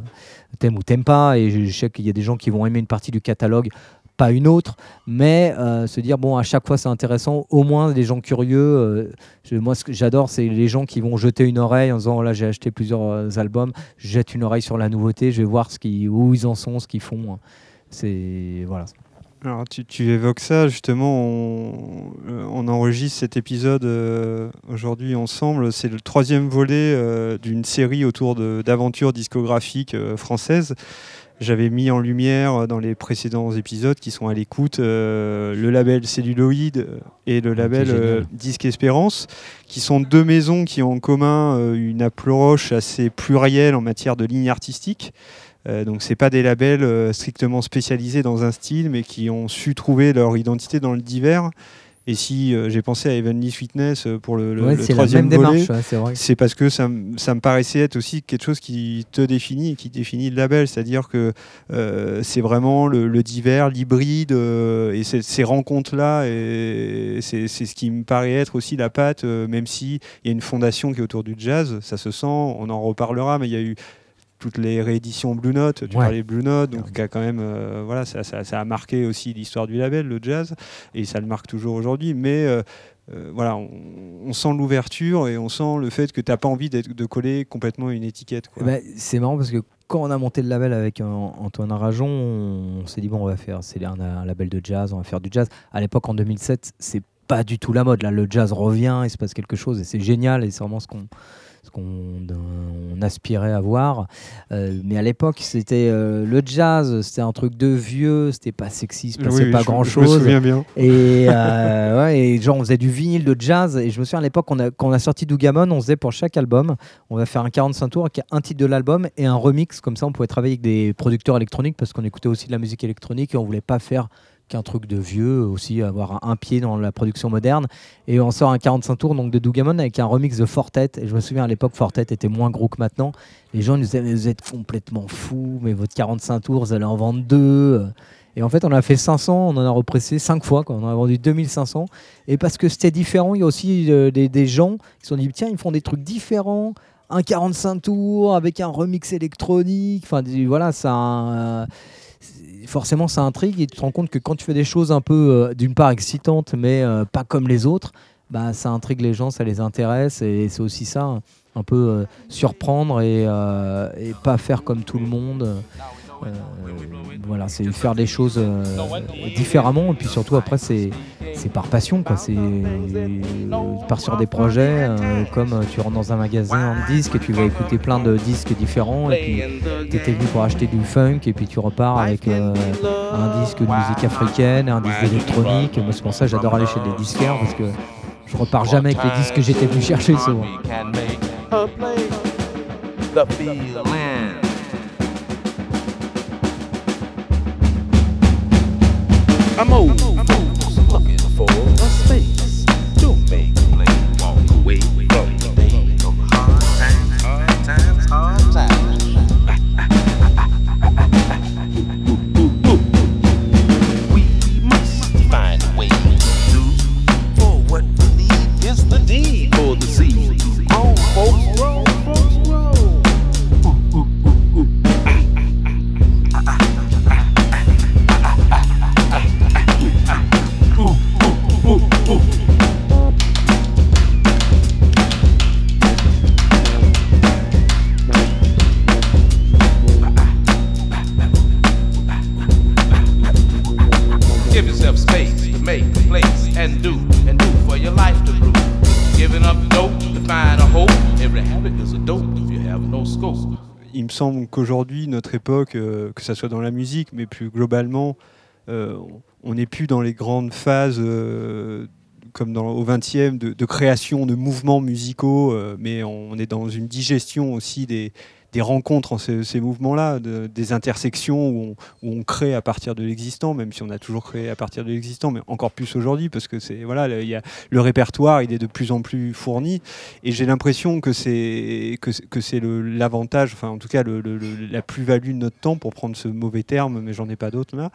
S3: t'aimes ou t'aimes pas, et je sais qu'il y a des gens qui vont aimer une partie du catalogue pas une autre, mais euh, se dire bon à chaque fois c'est intéressant, au moins des gens curieux. Euh, moi ce que j'adore c'est les gens qui vont jeter une oreille en disant là j'ai acheté plusieurs euh, albums, je jette une oreille sur la nouveauté, je vais voir ce qui, où ils en sont, ce qu'ils font. C'est voilà.
S2: Alors tu, tu, évoques ça justement, on, on enregistre cet épisode aujourd'hui ensemble. C'est le troisième volet d'une série autour d'aventures discographiques françaises j'avais mis en lumière euh, dans les précédents épisodes qui sont à l'écoute euh, le label Celluloid et le label euh, Disque Espérance, qui sont deux maisons qui ont en commun une approche assez plurielle en matière de ligne artistique. Donc c'est pas des labels strictement spécialisés dans un style, mais qui ont su trouver leur identité dans le divers et si euh, j'ai pensé à Evenly Fitness euh, pour le, le, troisième volet, c'est parce que ça, ça, me paraissait être aussi quelque chose qui te définit et qui définit le label. C'est-à-dire que euh, c'est vraiment le, divers, l'hybride et ces rencontres-là. Et c'est ce qui me paraît être aussi la patte, même s'il y a une fondation qui est autour du jazz. Ça se sent, on en reparlera, mais il y a eu toutes les rééditions Blue Note, tu parlais Blue Note, donc qui a quand même, euh, voilà, ça, ça, a marqué aussi l'histoire du label, le jazz, et ça le marque toujours aujourd'hui. Mais euh, euh, voilà, on, sent l'ouverture et on sent le fait que tu n'as pas envie de coller complètement une étiquette.
S3: Ben, c'est marrant parce que quand on a monté le label avec Antoine Arajon, on, s'est dit bon, on va faire, c'est un, un, label de jazz, on va faire du jazz. À l'époque, en 2007, c'est pas du tout la mode. Là, le jazz revient, il se passe quelque chose et c'est génial et c'est vraiment ce qu'on ce qu'on aspirait à voir. Euh, mais à l'époque, c'était euh, le jazz, c'était un truc de vieux, c'était pas sexy, il passait pas grand chose.
S2: Je me souviens bien.
S3: Et, euh, ouais, et genre, on faisait du vinyle de jazz. Et je me souviens à l'époque, quand on a sorti Dougamon, on faisait pour chaque album, on va faire un 45 tours avec un titre de l'album et un remix. Comme ça, on pouvait travailler avec des producteurs électroniques parce qu'on écoutait aussi de la musique électronique et on voulait pas faire qu'un truc de vieux, aussi avoir un, pied dans la production moderne. Et on sort un 45 tours donc de Dougamon avec un remix de Fortet. Et je me souviens à l'époque, Fortet était moins gros que maintenant. Les gens nous disaient Vous êtes complètement fou, mais votre 45 tours, vous allez en vendre deux. Et en fait, on a fait 500, on en a repressé 5 fois, quand on a vendu 2500. Et parce que c'était différent, il y a aussi euh, des, gens qui se sont dit tiens, ils font des trucs différents un 45 tours avec un remix électronique. Enfin, voilà, ça forcément ça intrigue et tu te rends compte que quand tu fais des choses un peu euh, d'une part excitantes mais euh, pas comme les autres, bah, ça intrigue les gens, ça les intéresse et c'est aussi ça, un peu euh, surprendre et, et, pas faire comme tout le monde. Euh, voilà, c'est faire des choses euh, différemment. Et puis surtout, après, c'est par passion. Quoi. C'est part sur des projets euh, comme tu rentres dans un magasin en disque et tu vas écouter plein de disques différents. Et puis tu étais venu pour acheter du funk et puis tu repars avec un disque de musique africaine, un disque électronique. Moi, c'est pour ça que j'adore aller chez des disquaires parce que je repars jamais avec les disques que j'étais venu chercher souvent. Old. Que ce soit dans la musique, mais plus globalement, euh, on n'est plus dans les grandes phases euh, comme au XXe de, de, création de mouvements musicaux, mais on est dans une digestion aussi des,
S2: des rencontres en ces, mouvements-là, des intersections où on, crée à partir de l'existant, même si on a toujours créé à partir de l'existant, mais encore plus aujourd'hui, parce que c'est voilà, le, y a, le répertoire, il est de plus en plus fourni, et j'ai l'impression que c'est que, c'est l'avantage, enfin en tout cas la plus-value de notre temps, pour prendre ce mauvais terme, mais j'en ai pas d'autres là,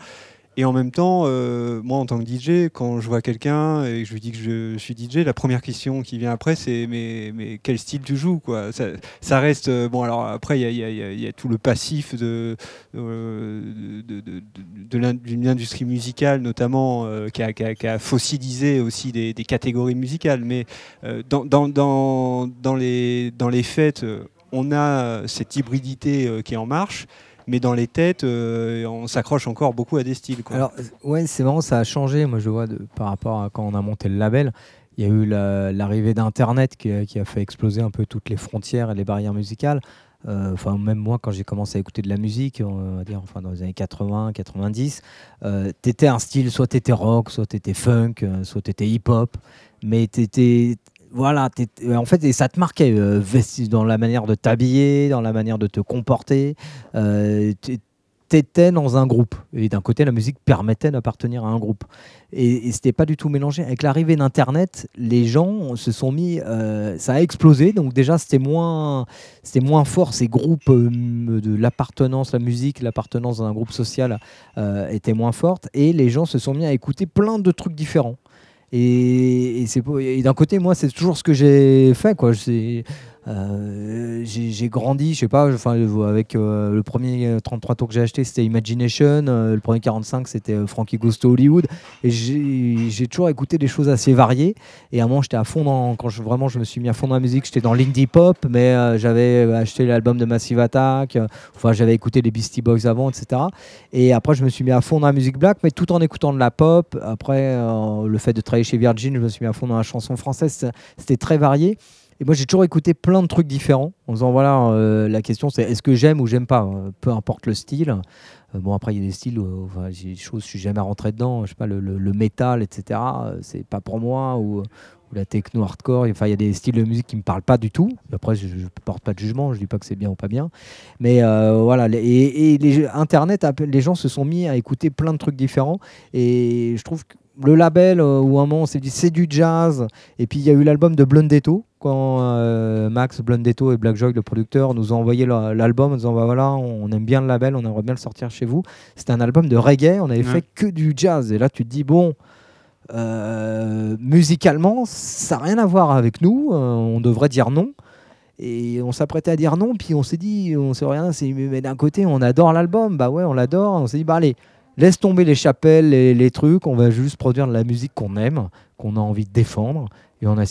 S2: et en même temps, euh, moi en tant que DJ, quand je vois quelqu'un et que je lui dis que je suis DJ, la première question qui vient après, c'est mais, mais quel style tu joues quoi? Ça, reste euh, bon. Alors après, il y, a, tout le passif de, euh, de, l'industrie musicale, notamment qui, a, fossilisé aussi des, catégories musicales. Mais dans, dans, dans, dans, les, dans les fêtes, on a cette hybridité qui est en marche mais dans les têtes, euh, on s'accroche encore beaucoup à des styles.
S3: Alors, ouais, c'est marrant, ça a changé. Moi, je vois par rapport à quand on a monté le label. Il y a eu l'arrivée d'Internet qui, a fait exploser un peu toutes les frontières et les barrières musicales. Euh, enfin, même moi, quand j'ai commencé à écouter de la musique, on va dire, enfin, dans les années 80, 90, euh, t'étais un style, soit t'étais rock, soit t'étais funk, euh, soit t'étais hip-hop, mais t'étais voilà, en fait, et ça te marquait euh, dans la manière de t'habiller, dans la manière de te comporter. Euh, T'étais dans un groupe. Et d'un côté, la musique permettait d'appartenir à un groupe. Et, et c'était pas du tout mélangé. Avec l'arrivée d'Internet, les gens se sont mis. Euh, ça a explosé. Donc, déjà, c'était moins, moins fort. Ces groupes euh, de l'appartenance, la musique, l'appartenance dans un groupe social euh, était moins forte. Et les gens se sont mis à écouter plein de trucs différents. Et, et d'un côté, moi, c'est toujours ce que j'ai fait. Quoi. Euh, j'ai grandi, je sais pas, avec euh, le premier 33 tours que j'ai acheté, c'était Imagination, euh, le premier 45, c'était Frankie Goes Hollywood, j'ai toujours écouté des choses assez variées. Et à un moment, j'étais à fond dans, quand je, vraiment je me suis mis à fond dans la musique, j'étais dans l'indie pop, mais j'avais acheté l'album de Massive Attack, enfin, j'avais écouté les Beastie Boys avant, etc. Et après, je me suis mis à fond dans la musique black, mais tout en écoutant de la pop. Après, le fait de travailler chez Virgin, je me suis mis à fond dans la chanson française, c'était très varié. Et moi, j'ai toujours écouté plein de trucs différents en disant voilà, euh, la question c'est est-ce que j'aime ou j'aime pas euh, Peu importe le style. Euh, bon, après, il y a des styles où j'ai des choses, je suis jamais rentré dedans. Je sais pas, le, le, métal, etc. c'est pas pour moi. Ou, la techno hardcore. Enfin, il y a des styles de musique qui me parlent pas du tout. Après, je, ne porte pas de jugement. Je dis pas que c'est bien ou pas bien. Mais voilà. Et, les, Internet, les gens se sont mis à écouter plein de trucs différents. Et je trouve que le label où un moment on s'est dit c'est du jazz. Et puis il y a eu l'album de Blondetto quand euh, Max Blondetto et Black Joy, le producteur, nous ont envoyé l'album en disant bah voilà, on aime bien le label, on aimerait bien le sortir chez vous. C'était un album de reggae, on avait fait que du jazz. Et là, tu te dis bon, euh, musicalement, ça n'a rien à voir avec nous, euh, on devrait dire non. Et on s'apprêtait à dire non, puis on s'est dit, on s'est rien, mais d'un côté, on adore l'album, bah ouais, on l'adore. On s'est dit bah allez, laisse tomber les chapelles, les, les trucs, on va juste produire de la musique qu'on aime, qu'on a envie de défendre. Et on a,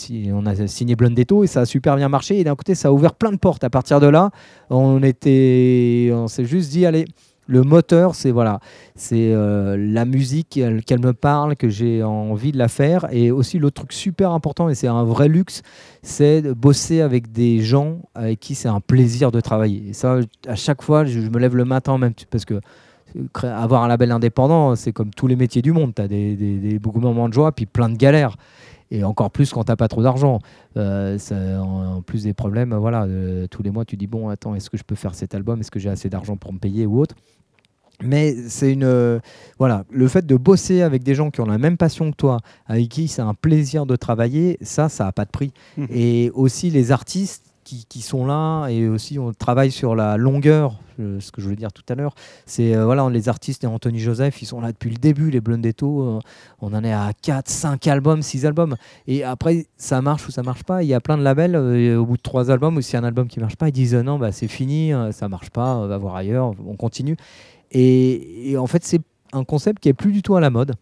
S3: signé Blondetto et ça a super bien marché. Et d'un côté, ça a ouvert plein de portes. À partir de là, on était, on s'est juste dit, allez, le moteur, c'est voilà, c'est euh, la musique qu'elle me parle, que j'ai envie de la faire. Et aussi, l'autre truc super important, et c'est un vrai luxe, c'est de bosser avec des gens avec qui c'est un plaisir de travailler. Et ça, à chaque fois, je, me lève le matin même, parce que avoir un label indépendant, c'est comme tous les métiers du monde. Tu as des, des, beaucoup de moments de joie, puis plein de galères et encore plus quand tu n'as pas trop d'argent. Euh, en, plus des problèmes, voilà, euh, tous les mois tu dis bon, attends, est-ce que je peux faire cet album? Est-ce que j'ai assez d'argent pour me payer ou autre? Mais c'est une euh, voilà le fait de bosser avec des gens qui ont la même passion que toi, avec qui c'est un plaisir de travailler, ça, ça a pas de prix. Mmh. Et aussi les artistes qui, sont là et aussi on travaille sur la longueur ce que je voulais dire tout à l'heure. C'est euh, voilà les artistes et Anthony Joseph ils sont là depuis le début les Blondetto euh, on en est à 4 5 albums 6 albums. Et après ça marche ou ça marche pas il y a plein de labels euh, au bout de 3 albums ou a un album qui marche pas ils disent non bah c'est fini ça marche pas on va voir ailleurs on continue. Et, et en fait c'est un concept qui est plus du tout à la mode.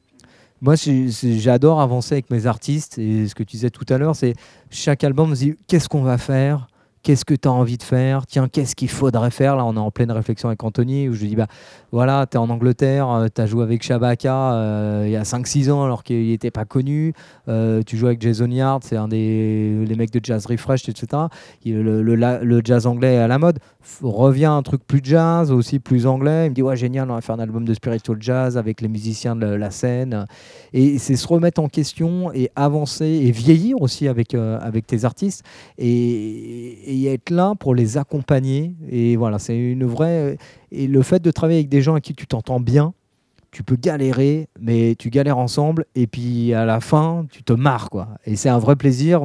S3: Moi, j'adore avancer avec mes artistes. Et ce que tu disais tout à l'heure, c'est chaque album, on se dit qu'est-ce qu'on va faire? Qu'est-ce que tu as envie de faire? Tiens, qu'est-ce qu'il faudrait faire? Là, on est en pleine réflexion avec Anthony où je lui dis bah voilà, tu es en Angleterre, euh, tu as joué avec Shabaka euh, il y a 5-6 ans alors qu'il n'était pas connu. Euh, tu joues avec Jason Yard, c'est un des les mecs de Jazz Refresh, etc. Le, le, jazz anglais est à la mode. Revient un truc plus jazz, aussi plus anglais. Il me dit ouais, génial, on va faire un album de spiritual jazz avec les musiciens de la scène. Et c'est se remettre en question et avancer et vieillir aussi avec, avec tes artistes. Et, être là pour les accompagner. Et voilà, c'est une vraie. Et le fait de travailler avec des gens à qui tu t'entends bien, tu peux galérer, mais tu galères ensemble, et puis à la fin, tu te marres, quoi. Et c'est un vrai plaisir.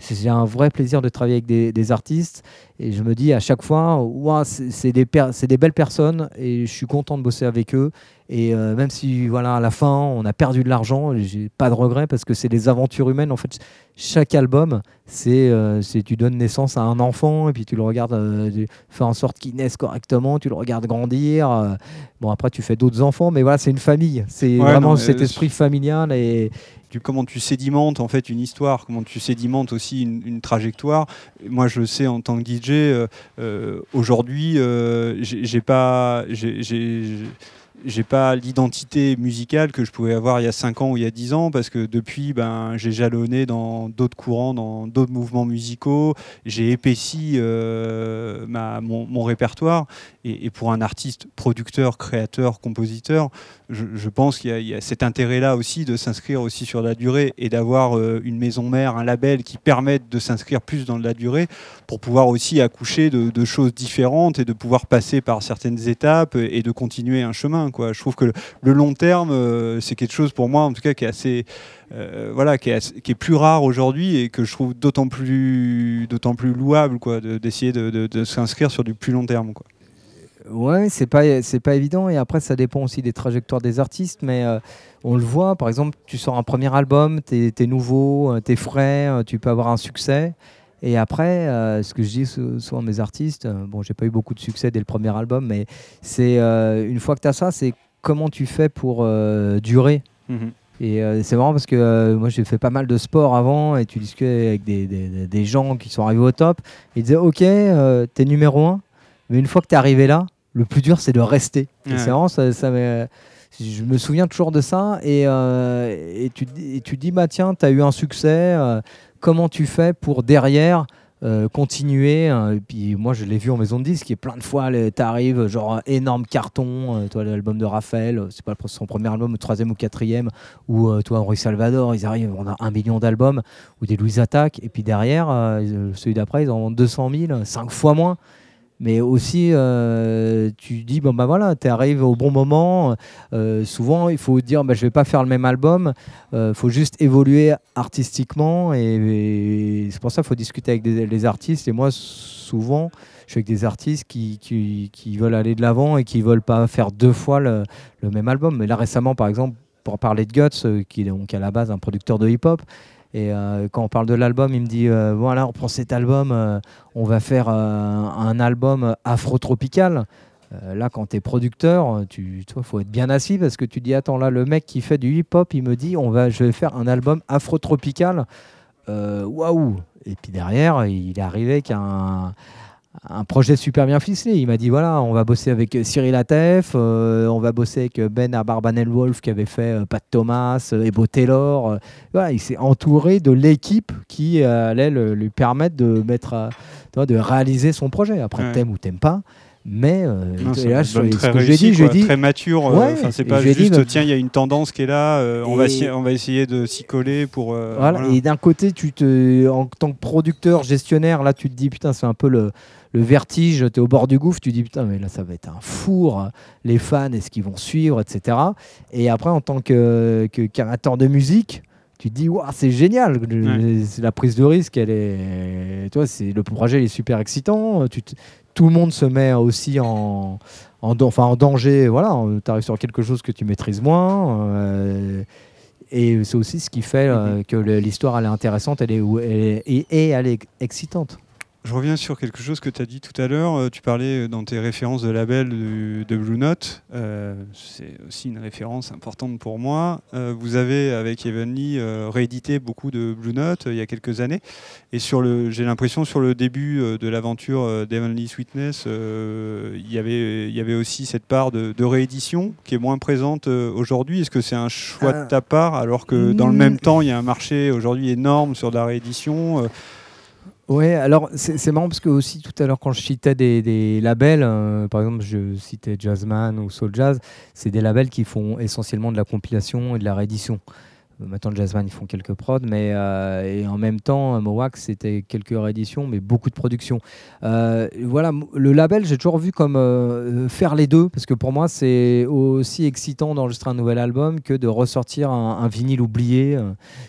S3: C'est un vrai plaisir de travailler avec des, artistes. Et je me dis à chaque fois, c'est des, des belles personnes, et je suis content de bosser avec eux. Et euh, même si voilà, à la fin, on a perdu de l'argent, j'ai pas de regret parce que c'est des aventures humaines. En fait, chaque album, c'est euh, tu donnes naissance à un enfant et puis tu le regardes, euh, tu fais en sorte qu'il naisse correctement, tu le regardes grandir. bon, après, tu fais d'autres enfants, mais voilà, c'est une famille. C'est vraiment cet esprit familial et,
S2: comment tu sédimentes en fait une histoire, comment tu sédimentes aussi une, trajectoire. Moi, je sais en tant que DJ, aujourd'hui, j'ai pas, j'ai pas l'identité musicale que je pouvais avoir il y a 5 ans ou il y a 10 ans parce que depuis ben j'ai jalonné dans d'autres courants dans d'autres mouvements musicaux j'ai épaissi euh, ma, mon, répertoire et, pour un artiste producteur créateur compositeur je, pense qu'il y, a cet intérêt là aussi de s'inscrire aussi sur la durée et d'avoir euh, une maison mère un label qui permette de s'inscrire plus dans la durée pour pouvoir aussi accoucher de, choses différentes et de pouvoir passer par certaines étapes et de continuer un chemin je trouve que le, long terme, euh, c'est quelque chose pour moi, en tout cas, qui est assez, euh, voilà, qui est, plus rare aujourd'hui et que je trouve d'autant plus, plus louable, d'essayer de, s'inscrire sur du plus long terme.
S3: Ouais, c'est pas c'est pas évident et après ça dépend aussi des trajectoires des artistes, mais euh, on le voit. Par exemple, tu sors un premier album, tu es, nouveau, tu es frais, tu peux avoir un succès. Et après, ce que je dis souvent à mes artistes, bon, j'ai pas eu beaucoup de succès dès le premier album, mais c'est une fois que tu as ça, c'est comment tu fais pour durer. Mhm. Et c'est marrant parce que moi j'ai fait pas mal de sport avant et tu discutais avec des, des, des gens qui sont arrivés au top. Ils disaient Ok, euh, t'es numéro un, mais une fois que t'es arrivé là, le plus dur c'est de rester. C'est vraiment ça, ça je me souviens toujours de ça et, et, tu, et tu dis bah tiens, t'as eu un succès comment tu fais pour derrière euh, continuer. Et puis moi, je l'ai vu en maison de disque, et plein de fois, tu arrives, genre énorme carton, euh, toi, l'album de Raphaël, c'est pas son premier album, le troisième ou quatrième, ou euh, toi, Henri Salvador, ils arrivent, on a un million d'albums, ou des Louis Attaque, et puis derrière, celui d'après, ils en ont 200 000, cinq fois moins mais aussi euh, tu dis bon bah voilà tu arrives au bon moment. Euh, souvent il faut dire bah, je vais pas faire le même album. Il euh, faut juste évoluer artistiquement et, c'est pour ça qu'il faut discuter avec les artistes. Et moi souvent je suis avec des artistes qui, qui, qui veulent aller de l'avant et qui veulent pas faire deux fois le, le, même album. Mais là récemment par exemple pour parler de Guts qui est donc à la base un producteur de hip-hop et euh, quand on parle de l'album, il me dit euh, voilà, on prend cet album, euh, on va faire un album afro-tropical. là, quand tu es producteur, tu faut être bien assis parce que tu dis attends, là, le mec qui fait du hip-hop, il me dit on va, je vais faire un album afro-tropical. Waouh Et puis derrière, il est arrivé avec un projet super bien ficelé. Il m'a dit voilà, on va bosser avec Cyril Atef, euh, on va bosser avec Ben Abarbanel Wolf qui avait fait euh, Pat Thomas, euh, Ebo Taylor. voilà, il s'est entouré de l'équipe qui allait lui permettre de mettre, de réaliser son projet. Après, ouais. t'aimes ou t'aimes pas. Mais
S2: là, ce que j'ai dit, j'ai dit très mature. c'est pas juste tiens, il y a une tendance qui est là, on va on va essayer de s'y coller pour.
S3: voilà. Et d'un côté, tu te, en tant que producteur, gestionnaire, là, tu te dis putain, c'est un peu le le vertige, tu es au bord du gouffre, tu dis putain, mais là ça va être un four, les fans, est-ce qu'ils vont suivre, etc. Et après, en tant que, que de musique, tu te dis waouh, c'est génial, la prise de risque, elle est, toi, c'est le projet est super excitant, tout le monde se met aussi en, en, enfin, en danger, voilà, tu arrives sur quelque chose que tu maîtrises moins. Euh, et c'est aussi ce qui fait euh, mm-hmm. que l'histoire elle est intéressante elle est, et elle est excitante.
S2: Je reviens sur quelque chose que tu as dit tout à l'heure. Euh, tu parlais euh, dans tes références de label de, Blue Note. Euh, c'est aussi une référence importante pour moi. vous avez, avec Evenly, réédité beaucoup de Blue Note il y a quelques années. Et sur le, j'ai l'impression, sur le début de l'aventure d'Evenly Sweetness, il, y avait, il y avait aussi cette part de, réédition qui est moins présente aujourd'hui. Est-ce que c'est un choix de ta part, alors que dans le hmm. même temps, il y a un marché aujourd'hui énorme sur la réédition
S3: oui, alors c'est marrant parce que aussi tout à l'heure quand je citais des, labels, euh, par exemple je citais Jazzman ou Soul Jazz, c'est des labels qui font essentiellement de la compilation et de la réédition. Maintenant, Jazzman, ils font quelques prods, mais et en même temps, Mowak, c'était quelques rééditions, mais beaucoup de production. voilà, le label, j'ai toujours vu comme faire les deux, parce que pour moi, c'est aussi excitant d'enregistrer un nouvel album que de ressortir un, vinyle oublié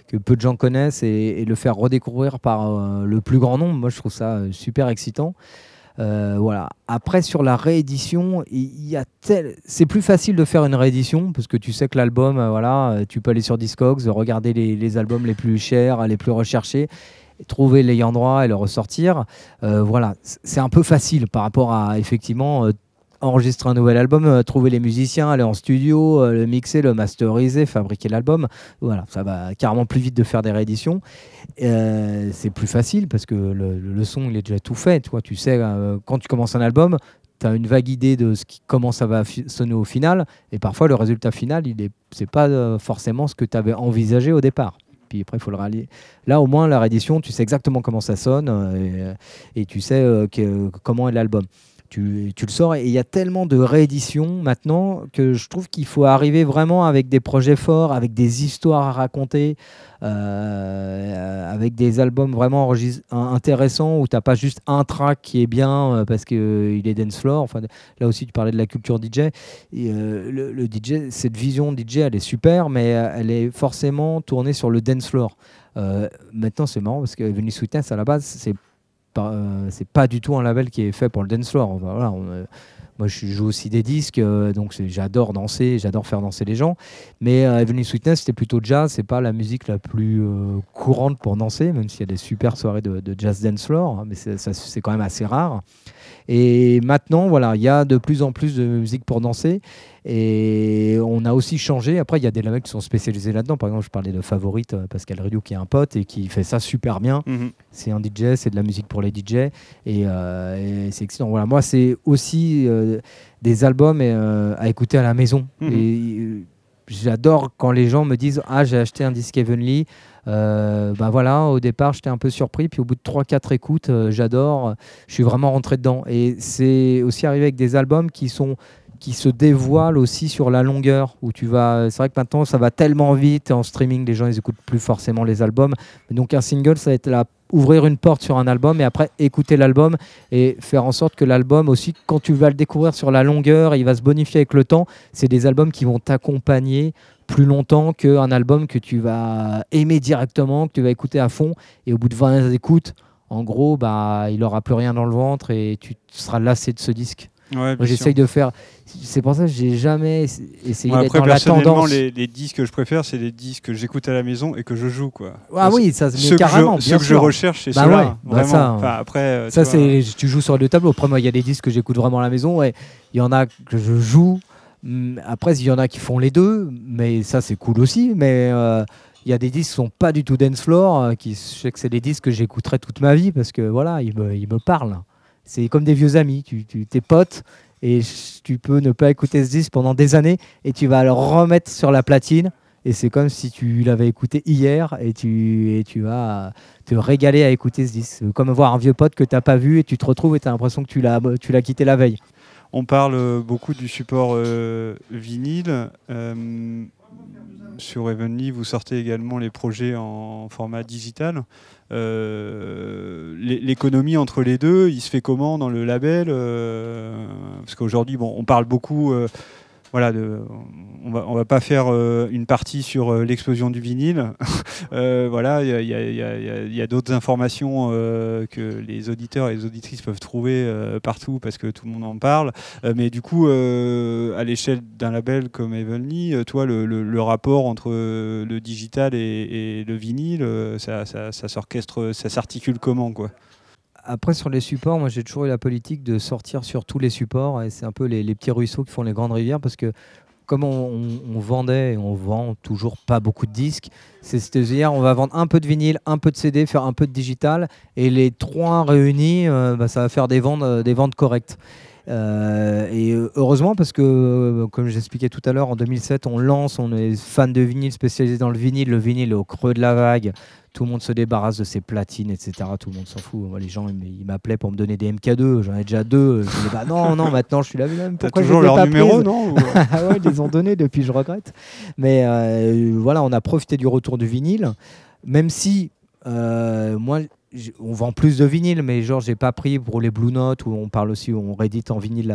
S3: que peu de gens connaissent et, le faire redécouvrir par le plus grand nombre. Moi, je trouve ça super excitant. Euh, voilà. Après, sur la réédition, il y a tel... c'est plus facile de faire une réédition parce que tu sais que l'album, euh, voilà, euh, tu peux aller sur Discogs, regarder les, albums les plus chers, les plus recherchés, trouver l'ayant droit et le ressortir. voilà, c'est un peu facile par rapport à effectivement enregistrer un nouvel album, euh, trouver les musiciens, aller en studio, euh, le mixer, le masteriser, fabriquer l'album. Voilà, ça va carrément plus vite de faire des rééditions. Euh, c'est plus facile parce que le, son, il est déjà tout fait. Toi, tu sais, quand tu commences un album, tu as une vague idée de ce qui, comment ça va sonner au final. Et parfois, le résultat final, il est, c'est pas forcément ce que tu avais envisagé au départ puis après faut le rallier. Là au moins la réédition, tu sais exactement comment ça sonne et, tu sais comment est l'album tu, le sors. Et il y a tellement de rééditions maintenant que je trouve qu'il faut arriver vraiment avec des projets forts, avec des histoires à raconter, euh, avec des albums vraiment intéressants où tu n'as pas juste un track qui est bien euh, parce qu'il euh, est dance floor. Enfin, là aussi, tu parlais de la culture DJ. Et, le, DJ, cette vision DJ, elle est super, mais elle est forcément tournée sur le dance floor. maintenant, c'est marrant parce que Venus Sweetness, à la base, c'est c'est pas du tout un label qui est fait pour le dance floor. Voilà, euh, moi, je joue aussi des disques, euh, donc j'adore danser, j'adore faire danser les gens. Mais Evening Sweetness, c'était plutôt jazz. C'est pas la musique la plus courante pour danser, même s'il y a des super soirées de, jazz dance floor, hein, mais c'est quand même assez rare. Et maintenant, voilà, il y a de plus en plus de musique pour danser. Et a aussi changé. Après, il y a des labels qui sont spécialisés là-dedans. Par exemple, je parlais de Favorite, euh, Pascal Riou, qui est un pote et qui fait ça super bien. Mhm. C'est un DJ, c'est de la musique pour les DJ. Euh, et, c'est excellent. Voilà, moi, c'est aussi euh, des albums à écouter à la maison. Mhm. Et j'adore quand les gens me disent Ah, j'ai acheté un disque Heavenly. Euh, bah voilà, au départ, j'étais un peu surpris. Puis au bout de 3-4 écoutes, j'adore. Je suis vraiment rentré dedans. Et c'est aussi arrivé avec des albums qui sont qui se dévoile aussi sur la longueur où tu vas c'est vrai que maintenant ça va tellement vite en streaming les gens ils écoutent plus forcément les albums. Donc un single ça va être là ouvrir une porte sur un album et après écouter l'album et faire en sorte que l'album aussi quand tu vas le découvrir sur la longueur il va se bonifier avec le temps. C'est des albums qui vont t'accompagner plus longtemps qu'un album que tu vas aimer directement que tu vas écouter à fond. Et au bout de 20 écoutes en gros bah il aura plus rien dans le ventre et tu seras lassé de ce disque
S2: Ouais,
S3: j'essaye de faire. C'est pour ça que j'ai jamais essayé d'être dans
S2: la
S3: tendance.
S2: Les, les disques que je préfère, c'est les disques que j'écoute à la maison et que je joue, quoi.
S3: Ah oui, ça, mais carrément.
S2: Que je, ceux que je recherche, c'est bah. Bah ça, enfin, après, euh,
S3: ça c'est. Tu joues sur le tableau. Après, moi, il y a des disques que j'écoute vraiment à la maison. Et il y en a que je joue. Hum, après, il y en a qui font les deux, mais ça, c'est cool aussi. Mais euh, il y a des disques qui sont pas du tout dance floor. Euh, qui, je sais que c'est des disques que j'écouterai toute ma vie parce que voilà, ils me, ils me parlent. C'est comme des vieux amis. Tu, tu, tes potes, et tu peux ne pas écouter ce disque pendant des années et tu vas le remettre sur la platine et c'est comme si tu l'avais écouté hier et tu, et tu vas te régaler à écouter ce disque. Comme voir un vieux pote que tu n'as pas vu et tu te retrouves et tu as l'impression que tu l'as, tu l'as quitté la veille.
S2: On parle beaucoup du support euh, vinyle. Euh, sur Evenly, vous sortez également les projets en format digital. Euh, l'économie entre les deux, il se fait comment dans le label euh, Parce qu'aujourd'hui, bon, on parle beaucoup voilà, on va, va pas faire euh, une partie sur euh, l'explosion du vinyle. Euh, voilà, il y a, d'autres informations que les auditeurs et les auditrices peuvent trouver partout parce que tout le monde en parle. mais du coup, à l'échelle d'un label comme Evenly, toi, le, rapport entre le digital et, le vinyle, ça, ça, ça s'orchestre, ça s'articule comment, quoi?
S3: Après, sur les supports, moi j'ai toujours eu la politique de sortir sur tous les supports. Et c'est un peu les, petits ruisseaux qui font les grandes rivières parce que comme on, vendait et on vend toujours pas beaucoup de disques, c'est à dire on va vendre un peu de vinyle, un peu de CD, faire un peu de digital, et les trois réunis, euh, bah, ça va faire des ventes, euh, des ventes correctes. Et heureusement parce que, comme j'expliquais tout à l'heure, en 2007, on lance, on est fan de vinyle, spécialisé dans le vinyle. Le vinyle est au creux de la vague tout le monde se débarrasse de ses platines, etc. Tout le monde s'en fout. les gens, ils m'appelaient pour me donner des MK2. J'en ai déjà deux. Je disais, bah non, non, maintenant je suis la même.
S2: Pourquoi toujours leur numéro, non
S3: Ah ouais, ils les ont donnés depuis, je regrette. Mais euh, voilà, on a profité du retour du vinyle. Même si, euh, moi, on vend plus de vinyle, mais genre j'ai pas pris pour les Blue Notes où on parle aussi, où on réédite en vinyle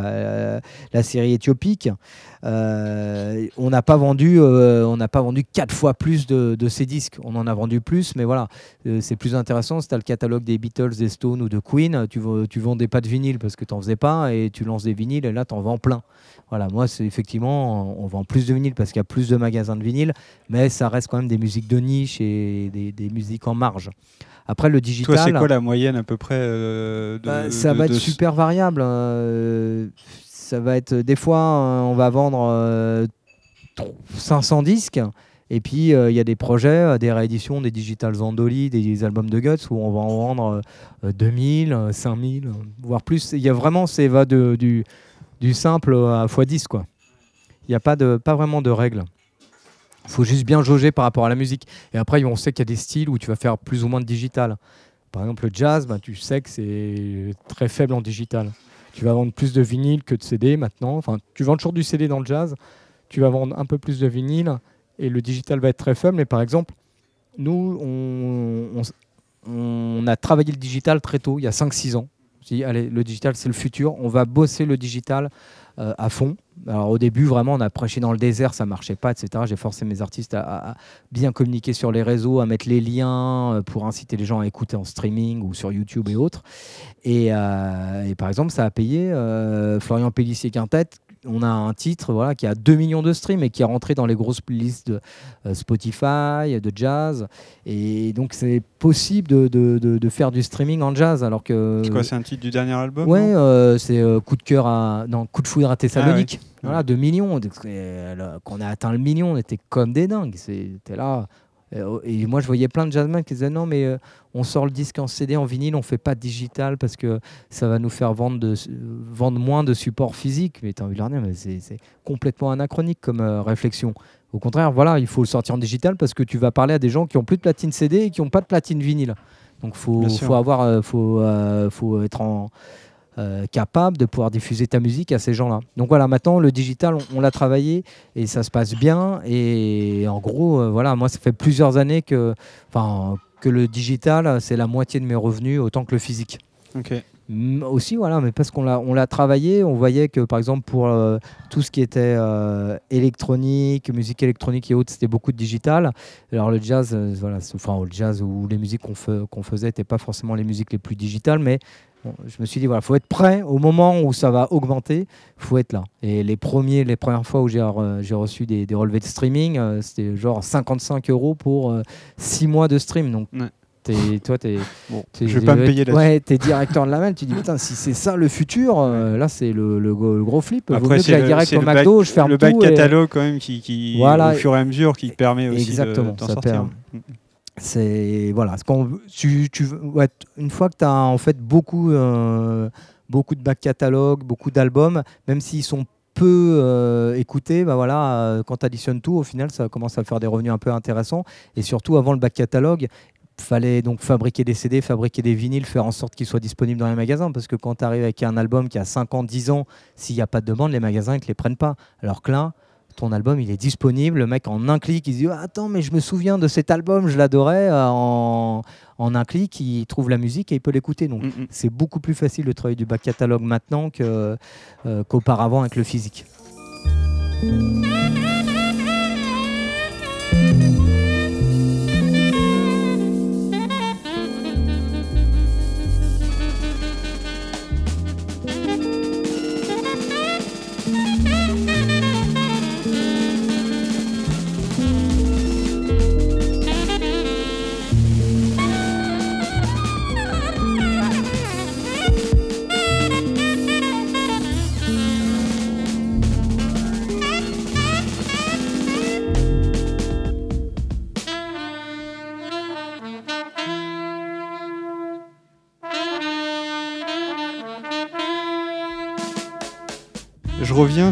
S3: la, série éthiopique. Euh, on n'a pas vendu, euh, on n'a pas vendu quatre fois plus de, ces disques. On en a vendu plus, mais voilà, euh, c'est plus intéressant. Si as le catalogue des Beatles, des Stones ou de Queen, tu, tu vendais pas de vinyle parce que tu n'en faisais pas et tu lances des vinyles et là tu en vends plein. Voilà, moi c'est effectivement, on vend plus de vinyle parce qu'il y a plus de magasins de vinyle, mais ça reste quand même des musiques de niche et des musiques en marge. Après, le digital.
S2: Toi, c'est quoi la moyenne à peu près euh,
S3: bah, Ça va être super variable. Hein. ça va être. Des fois, hein, on va vendre 500 euh, disques. Et puis, euh, il y a des projets, des rééditions, des digital Zandoli, des, albums de Guts où on va en vendre 2000, 5000, voire plus. Il y a vraiment, c'est va de, du, du simple à x10. quoi. Il n'y a pas, de, pas vraiment de règles. Il faut juste bien jauger par rapport à la musique. Et après, on sait qu'il y a des styles où tu vas faire plus ou moins de digital. Par exemple, le jazz, ben, tu sais que c'est très faible en digital. Tu vas vendre plus de vinyle que de CD maintenant. Enfin, tu vends toujours du CD dans le jazz. Tu vas vendre un peu plus de vinyle et le digital va être très faible. Mais par exemple, nous, on, on a travaillé le digital très tôt, il y a 5-6 ans. Dit, allez, le digital, c'est le futur. On va bosser le digital euh, à fond. Alors au début, vraiment, on a prêché dans le désert, ça marchait pas, etc. J'ai forcé mes artistes à, bien communiquer sur les réseaux, à mettre les liens euh, pour inciter les gens à écouter en streaming ou sur YouTube et autres. Et, euh, par exemple, ça a payé Florian Pellissier-Quintet, on a un titre voilà, qui a 2 millions de streams et qui est rentré dans les grosses listes de euh, Spotify, de jazz. Et donc, c'est possible de, de, faire du streaming en jazz. Alors que.
S2: C'est quoi, c'est un titre du dernier album
S3: Ouais, euh, c'est euh, Coup de cœur à. Non, Coup de foudre à Thessalonique. Ah voilà, 2 millions. Quand on a atteint le million, on était comme des dingues. C'était là. Euh, et moi, je voyais plein de jazzmen qui disaient non, mais euh, on sort le disque en CD, en vinyle, on fait pas de digital parce que ça va nous faire vendre, de, vendre moins de support physique. Mais as envie de leur dire, mais c'est complètement anachronique comme euh, réflexion. Au contraire, voilà, il faut le sortir en digital parce que tu vas parler à des gens qui ont plus de platine CD et qui n'ont pas de platine vinyle. Donc, faut, faut avoir, faut, faut être en euh, capable de pouvoir diffuser ta musique à ces gens-là. Donc voilà, maintenant le digital, on, l'a travaillé et ça se passe bien. Et en gros, euh, voilà, moi ça fait plusieurs années que, que le digital, c'est la moitié de mes revenus autant que le physique.
S2: Ok.
S3: Aussi, voilà, mais parce qu'on l'a, on l'a travaillé, on voyait que par exemple pour euh, tout ce qui était électronique, musique électronique et autres, c'était beaucoup de digital. Alors le jazz, voilà, enfin le jazz ou les musiques qu'on, faisait n'étaient pas forcément les musiques les plus digitales, mais je me suis dit, voilà, faut être prêt au moment où ça va augmenter, faut être là. Et les, premiers, les premières fois où j'ai reçu des, relevés de streaming, euh, c'était genre 55 euros pour 6 euh, mois de stream. Donc, es, toi, tu es,
S2: bon, je vais pas me payer
S3: Ouais, tu es directeur de la mail, tu dis, putain, si c'est ça le futur, euh, là, c'est le, gros flip.
S2: Après, c'est le, direct au McDo, je ferme le bac catalogue, quand même, qui, qui au fur et à mesure, qui permet aussi
S3: Exactement, de, sortir. c'est voilà tu, tu ouais, une fois que tu as en fait beaucoup euh, beaucoup de back catalogue beaucoup d'albums même s'ils sont peu euh, écoutés bah voilà euh, quand tu additionnes tout au final ça commence à faire des revenus un peu intéressants. Et surtout avant le back catalogue fallait donc fabriquer des CD, fabriquer des vinyles, faire en sorte qu'ils soient disponibles dans les magasins. Parce que quand tu arrives avec un album qui a 5 ans, 10 ans, s'il n'y a pas de demande, les magasins ne les prennent pas. Alors que là, ton album il est disponible, le mec en un clic il dit attends mais je me souviens de cet album, je l'adorais euh, en, un clic il trouve la musique et il peut l'écouter donc mm, c'est beaucoup plus facile de travailler du back catalogue maintenant euh, qu'auparavant avec le physique.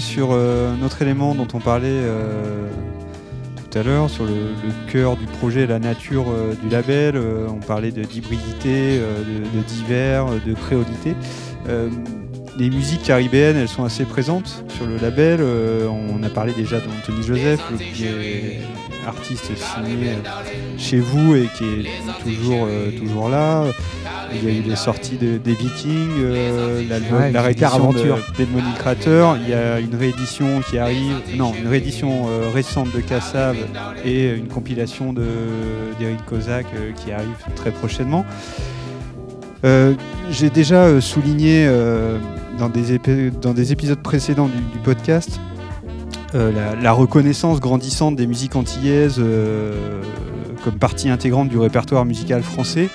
S2: Sur un autre élément dont on parlait tout à l'heure, sur le, cœur du projet, la nature du label. on parlait d'hybridité, de, de, divers, de créolité les musiques caribéennes, elles sont assez présentes sur le label. Euh, on a parlé déjà d'Anthony Joseph, qui est artiste signé chez vous et qui est toujours, euh, toujours là. Il y a eu les sorties des Vikings, euh, la, réédition d'Edmonic Crater. Il y a une réédition qui arrive, non, une réédition récente de Kassav et une compilation d'Eric Kozak qui arrive très prochainement. J'ai déjà souligné dans des, dans des épisodes précédents du, podcast euh, la, reconnaissance grandissante des musiques antillaises euh, comme partie intégrante du répertoire musical français.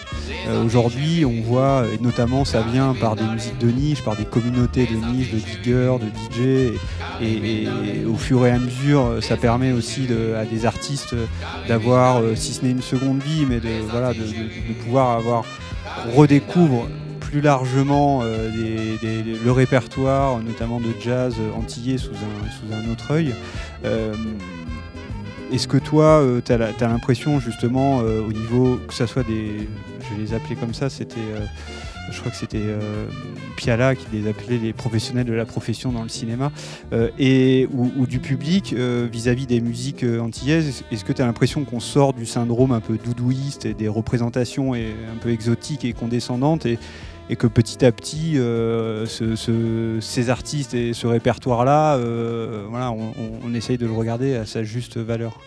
S2: Euh, aujourd'hui, on voit, et notamment ça vient par des musiques de niche, par des communautés de niche, de diggers, de DJ, et, au fur et à mesure, ça permet aussi à des artistes d'avoir, si ce n'est une seconde vie, mais de, voilà, de, de pouvoir avoir redécouvre plus largement euh, le répertoire, notamment de jazz antillais sous un, sous un autre œil. Euh, est-ce que toi, euh, tu as l'impression justement au niveau, que ce soit des, je les appeler comme ça, c'était, je crois que c'était Piala qui les appelait les professionnels de la profession dans le cinéma, et, ou, du public vis-à-vis des musiques antillaises, est-ce que tu as l'impression qu'on sort du syndrome un peu doudouiste et des représentations et, un peu exotiques et condescendantes et, et que petit à petit, euh, ces artistes et ce répertoire-là, euh, voilà, on, essaye de le regarder à sa juste valeur.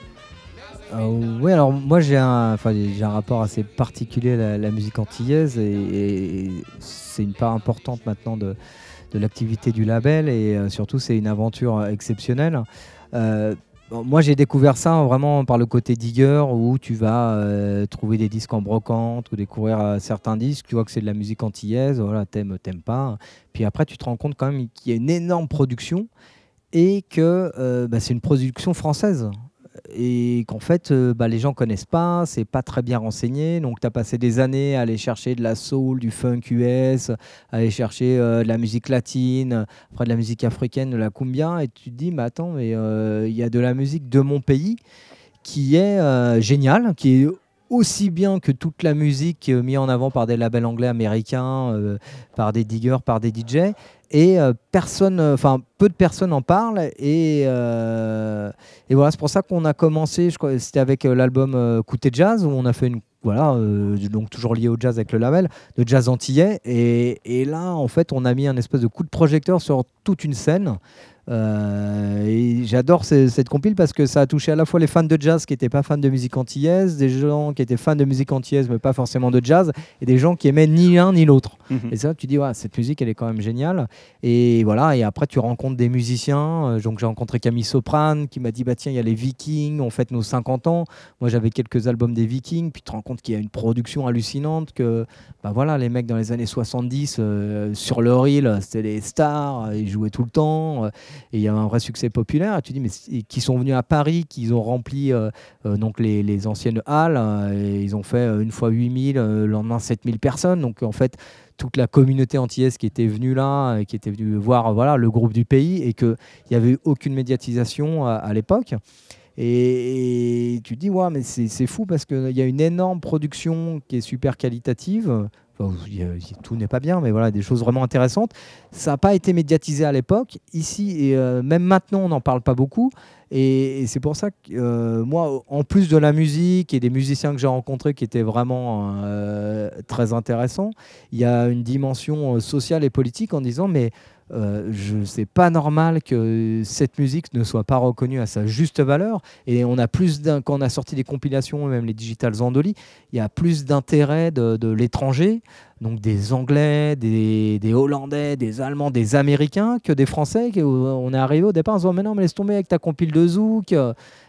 S3: Euh, oui, alors moi j'ai un, un rapport assez particulier à la, musique antillaise et, c'est une part importante maintenant de l'activité du label et surtout c'est une aventure exceptionnelle moi, j'ai découvert ça vraiment par le côté digger où tu vas euh, trouver des disques en brocante ou découvrir euh, certains disques. Tu vois que c'est de la musique antillaise, voilà, t'aimes, t'aimes pas. Puis après, tu te rends compte quand même qu'il y a une énorme production et que euh, bah, c'est une production française et qu'en fait, euh, bah, les gens connaissent pas, c'est pas très bien renseigné. Donc, tu as passé des années à aller chercher de la soul, du funk US, à aller chercher euh, de la musique latine, après de la musique africaine, de la cumbia, et tu te dis, mais attends, mais euh, il y a de la musique de mon pays qui est géniale, qui est aussi bien que toute la musique mise en avant par des labels anglais américains, par des diggers, par des DJ et euh, personne, enfin peu de personnes en parlent. Et, euh, et voilà c'est pour ça qu'on a commencé, c'était avec euh, l'album Côté Jazz où on a fait une voilà donc toujours lié au jazz avec le label de jazz antillais. Et, et, là en fait on a mis un espèce de coup de projecteur sur toute une scène euh, et j'adore cette compile parce que ça a touché à la fois les fans de jazz qui n'étaient pas fans de musique antillaise, des gens qui étaient fans de musique antillaise mais pas forcément de jazz, et des gens qui aimaient ni l'un ni l'autre. Mhm. Et ça, tu dis, ouais, cette musique, elle est quand même géniale. Et voilà, et après, tu rencontres des musiciens. Euh, donc, j'ai rencontré Camille Soprane qui m'a dit, bah tiens, il y a les Vikings, on fête nos 50 ans. Moi, j'avais quelques albums des Vikings, puis tu te rends compte qu'il y a une production hallucinante, que bah voilà, les mecs dans les années 70, euh, sur leur île, c'était les stars, ils jouaient tout le temps et il y a un vrai succès populaire. Et tu dis, mais qui sont venus à Paris, qui ont rempli euh, euh, donc les, anciennes halles, euh, et ils ont fait une fois 8000, le lendemain 7000 personnes. Donc en fait, toute la communauté antillaise qui était venue là, et qui était venue voir voilà, le groupe du pays, et qu'il n'y avait aucune médiatisation à, l'époque. Et, tu te dis, ouais, mais c'est fou parce qu'il y a une énorme production qui est super qualitative tout n'est pas bien, mais voilà, des choses vraiment intéressantes. Ça n'a pas été médiatisé à l'époque. Ici, et euh, même maintenant, on n'en parle pas beaucoup. Et, c'est pour ça que euh, moi, en plus de la musique et des musiciens que j'ai rencontrés qui étaient vraiment euh, très intéressants, il y a une dimension sociale et politique en disant, mais euh, je c'est pas normal que cette musique ne soit pas reconnue à sa juste valeur. Et on a plus d'un, quand on a sorti des compilations, même les Digital Zandoli, il y a plus d'intérêt de, l'étranger, donc des Anglais, des, Hollandais, des Allemands, des Américains, que des Français. on est arrivé au départ en disant mais non mais laisse tomber avec ta compile de Zouk.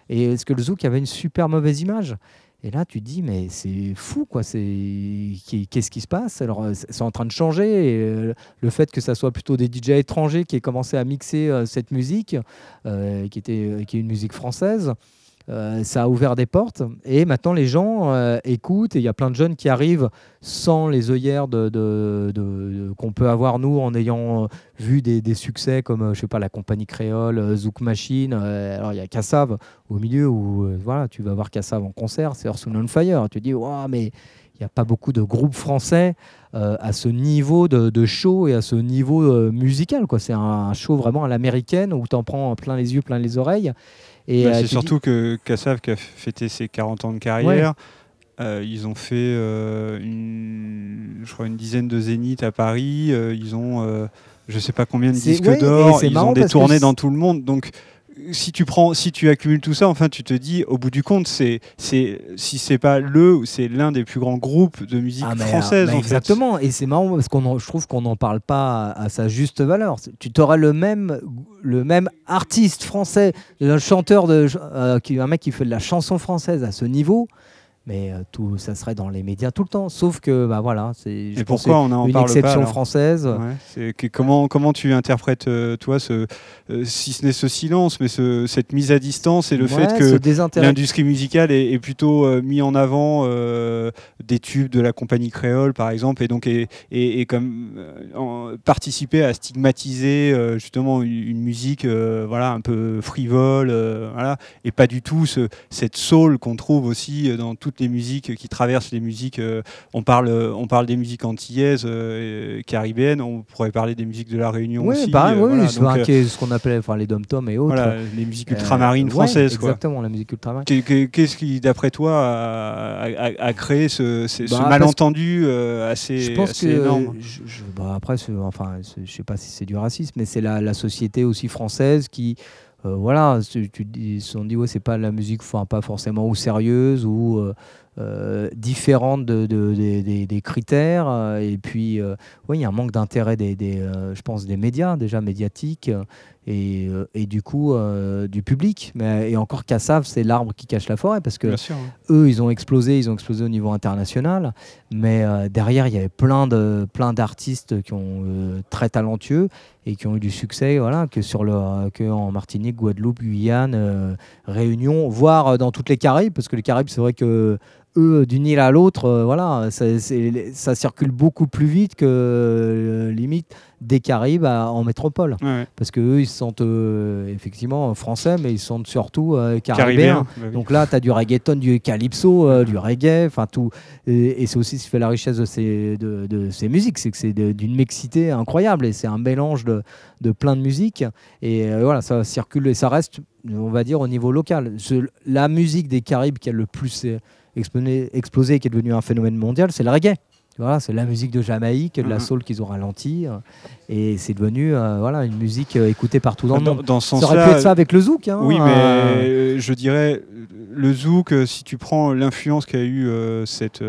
S3: Et est-ce que le Zouk avait une super mauvaise image? Et là, tu te dis, mais c'est fou, quoi. Qu'est-ce qui se passe? Alors, euh, c'est en train de changer. Euh, le fait que ça soit plutôt des DJ étrangers qui aient commencé à mixer euh, cette musique, qui, était, qui est une musique française, euh, ça a ouvert des portes et maintenant les gens euh, écoutent et il y a plein de jeunes qui arrivent sans les œillères qu'on peut avoir nous en ayant euh, vu des, succès comme je sais pas la compagnie créole, Zouk Machine. alors il y a Kassav au milieu où voilà tu vas voir Kassav en concert, c'est Earth, and Fire. Tu dis mais il n'y a pas beaucoup de groupes français à ce niveau de, show et à ce niveau musical. quoi. C'est un, un show vraiment à l'américaine où tu en prends plein les yeux, plein les oreilles. Et,
S2: Bah,
S3: euh,
S2: c'est
S3: dis-
S2: surtout que Kassav qui a fêté ses 40 ans de carrière. euh, ils ont fait, euh, une, je crois, une dizaine de zéniths à Paris. euh, ils ont, je sais pas combien de disques
S3: ouais,
S2: d'or. Ils ont des tournées dans tout le monde. Donc, si tu prends, si tu accumules tout ça, enfin, tu te dis, au bout du compte, c'est, c'est, si c'est pas le, c'est l'un des plus grands groupes de musique
S3: Ah, mais,
S2: française. en fait.
S3: exactement, et c'est marrant parce qu'on en- je trouve qu'on n'en parle pas à, à sa juste valeur. Tu t'auras le même, le même artiste français, un chanteur de, euh, qui, un mec qui fait de la chanson française à ce niveau, mais euh, tout, ça serait dans les médias tout le temps. Sauf que, bah voilà, c'est je
S2: Et
S3: pense
S2: pourquoi on en
S3: une
S2: parle pas
S3: exception
S2: alors
S3: française.
S2: Ouais, que- comment, comment tu interprètes, euh, toi, ce, euh, si ce n'est ce silence, mais ce- cette mise à distance et le
S3: Ouais,
S2: fait que l'industrie musicale est, est plutôt euh, mis en avant des tubes de la compagnie créole, par exemple, et donc est comme participer à stigmatiser justement une, une musique voilà, un peu frivole, voilà, et pas du tout ce, cette soul qu'on trouve aussi dans toutes les musiques qui traversent les musiques. euh, on, parle, on parle des musiques antillaises, euh, caribéennes, on pourrait parler des musiques de la Réunion
S3: Oui,
S2: aussi.
S3: pareil,
S2: euh,
S3: oui,
S2: voilà,
S3: c'est un-
S2: euh,
S3: ce qu'on appelait enfin, les dom-toms et autres.
S2: voilà, les musiques ultramarines
S3: ouais,
S2: françaises. quoi.
S3: Exactement, la musique ultramarine.
S2: Qu'est- qu'est- Qu'est-ce qui, d'après toi, a, a- a créé ce,
S3: Bah,
S2: malentendu assez,
S3: je pense
S2: assez
S3: que
S2: énorme
S3: je- je- bah, après enfin je sais pas si c'est du racisme mais c'est la, la société aussi française qui euh, voilà ils se sont dit ouais c'est pas la musique enfin pas forcément ou sérieuse ou euh, euh, différente de, de- des- critères. Et puis ouais il y a un manque d'intérêt des, je pense des médias déjà médiatiques et, euh, et du coup euh, du public mais et encore Kassav c'est l'arbre qui cache la forêt parce que
S2: sûr. hein.
S3: eux, ils ont explosé, ils ont explosé au niveau international, mais euh, derrière, il y avait plein de plein d'artistes qui ont euh, très talentueux et qui ont eu du succès, voilà, que sur le que en Martinique, Guadeloupe, Guyane, Réunion, voire dans toutes les Caraïbes, parce que les Caraïbes, c'est vrai que eux, d'une île à l'autre, euh, voilà, ça, circule beaucoup plus vite que euh, limite des Caraïbes à- en métropole,
S2: Ouais,
S3: parce que eux, ils se sentent euh, effectivement français, mais ils se sentent surtout euh, caribéens.
S2: Caribéen. bah oui.
S3: Donc là, tu as du reggaeton, du calypso, du reggae, enfin tout. Et, et c'est aussi ce qui fait la richesse de ces, de, de ces musiques, c'est que c'est d'une mixité incroyable et c'est un mélange de, de plein de musiques. Et voilà, ça circule et ça reste, on va dire, au niveau local. Ce- la musique des Caraïbes qui a le plus explosé, et qui est devenue un phénomène mondial, c'est le reggae. Voilà, c'est la musique de Jamaïque, de la
S2: Mhm.
S3: soul qu'ils ont ralenti. euh, et c'est devenu euh, voilà, une musique euh, écoutée partout dans le
S2: dans,
S3: monde.
S2: dans ce
S3: Ça aurait pu être ça avec le zouk. hein,
S2: oui, mais
S3: euh,
S2: je dirais le zouk, si tu prends l'influence qu'a eu euh, cette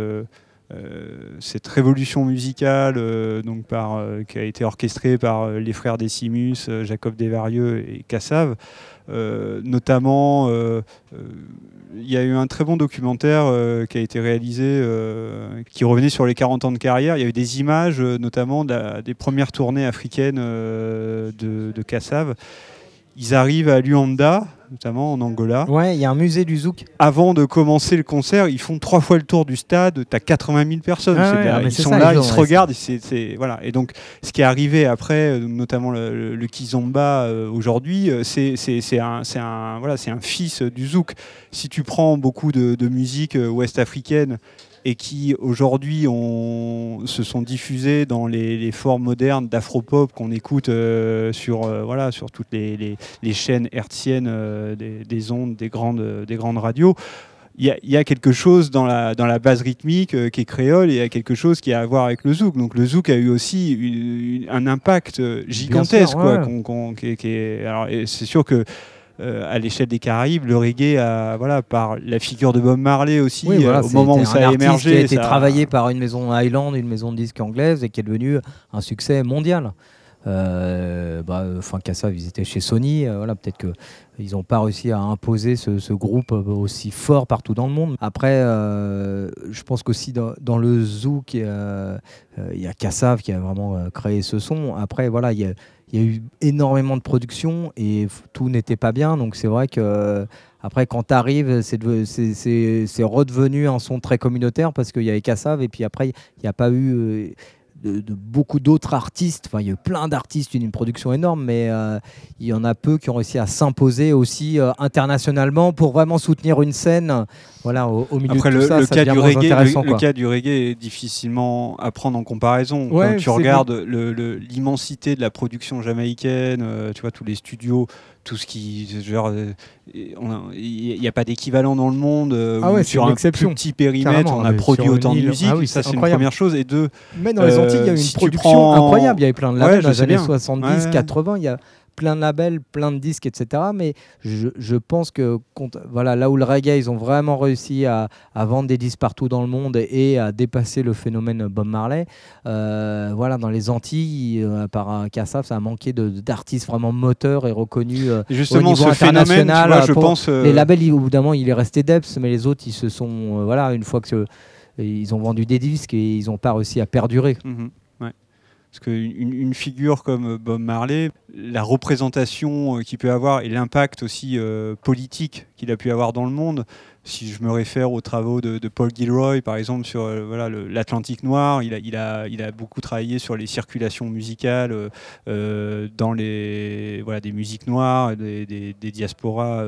S2: cette révolution musicale, donc par, qui a été orchestrée par les frères Décimus, Jacob Desvarieux et Cassav, notamment. euh, euh, il y a eu un très bon documentaire euh, qui a été réalisé, euh, qui revenait sur les 40 ans de carrière. Il y avait des images, euh, notamment des premières tournées africaines euh, de, de Kassav. Ils arrivent à Luanda, notamment en Angola.
S3: Ouais, il y a un musée du zouk.
S2: Avant de commencer le concert, ils font trois fois le tour du stade. Tu as 80 000 personnes.
S3: Ah ouais,
S2: ils sont
S3: ça,
S2: là,
S3: ils
S2: se regardent. c'est- voilà. Et donc, ce qui est arrivé après, euh, notamment le, le- le kizomba euh, aujourd'hui, c'est un, c'est un, voilà, c'est un fils euh, du zouk. Si tu prends beaucoup de, de musique euh, ouest-africaine et qui aujourd'hui se sont diffusées dans les, les formes modernes d'afropop qu'on écoute euh, sur, euh, voilà, sur toutes les, les- les chaînes hertziennes euh, des, des ondes, des grandes, des grandes radios. Il y, a, il y a quelque chose dans la, dans la base rythmique qui est créole et il y a quelque chose qui a à voir avec le zouk. Donc le zouk a eu aussi une- une- un impact gigantesque.
S3: ouais.
S2: c'est sûr que euh, à l'échelle des Caraïbes, le reggae, a, voilà, par la figure de Bob Marley aussi,
S3: Oui, voilà,
S2: euh, au moment où ça a émergé.
S3: qui a été
S2: ça-
S3: travaillé par une maison Highland, une maison de disques anglaise, et qui est devenu un succès mondial. Euh, bah, enfin, Kassav, ils étaient chez Sony. Euh, voilà, peut-être qu'ils n'ont pas réussi à imposer ce, groupe aussi fort partout dans le monde. Après, euh, je pense qu'aussi dans, dans, le zouk, il y a Kassav qui a vraiment créé ce son. Après, voilà, il y a, y a, eu énormément de production et tout n'était pas bien. Donc, c'est vrai que. Après, quand tu arrives, c'est redevenu un son très communautaire parce qu'il y avait Kassav et puis après, il n'y a pas eu de, beaucoup d'autres artistes. Enfin, il y a eu plein d'artistes, une, production énorme, mais euh, il y en a peu qui ont réussi à s'imposer aussi euh, internationalement pour vraiment soutenir une scène. Voilà, au, milieu de tout
S2: le,
S3: ça,
S2: le
S3: ça
S2: cas du reggae, le, le, cas du reggae est difficilement à prendre en comparaison. Quand tu regardes l'immensité de la production jamaïcaine, euh, tu vois tous les studios tout ce qui genre il n'y a pas d'équivalent dans le monde
S3: ah
S2: sur un petit périmètre on a produit autant de musique. ah ça c'est une première chose. Et deux
S3: mais dans les Antilles il y a une production incroyable. Il y avait plein de labels dans les années 70 80 il y a plein de labels, plein de disques, etc. Mais je, pense que voilà, là où le reggae, ils ont vraiment réussi à, vendre des disques partout dans le monde et, à dépasser le phénomène Bob Marley. Euh, voilà, dans les Antilles, euh, par un Kassav, ça a manqué d'artistes vraiment moteurs et reconnus euh,
S2: Justement,
S3: au niveau
S2: ce
S3: international.
S2: Phénomène, je pense,
S3: Les labels, au bout d'un moment, il est resté Depps, mais les autres, ils se sont, voilà, une fois que ils ont vendu des disques et ils n'ont pas réussi à perdurer.
S2: Mhm. Parce qu'une une figure comme Bob Marley, la représentation qu'il peut avoir et l'impact aussi euh, politique qu'il a pu avoir dans le monde, si je me réfère aux travaux de, Paul Gilroy, par exemple, sur euh, voilà, l'Atlantique noir, il a, il, a, il a beaucoup travaillé sur les circulations musicales euh, dans les, voilà, des musiques noires, des, des, diasporas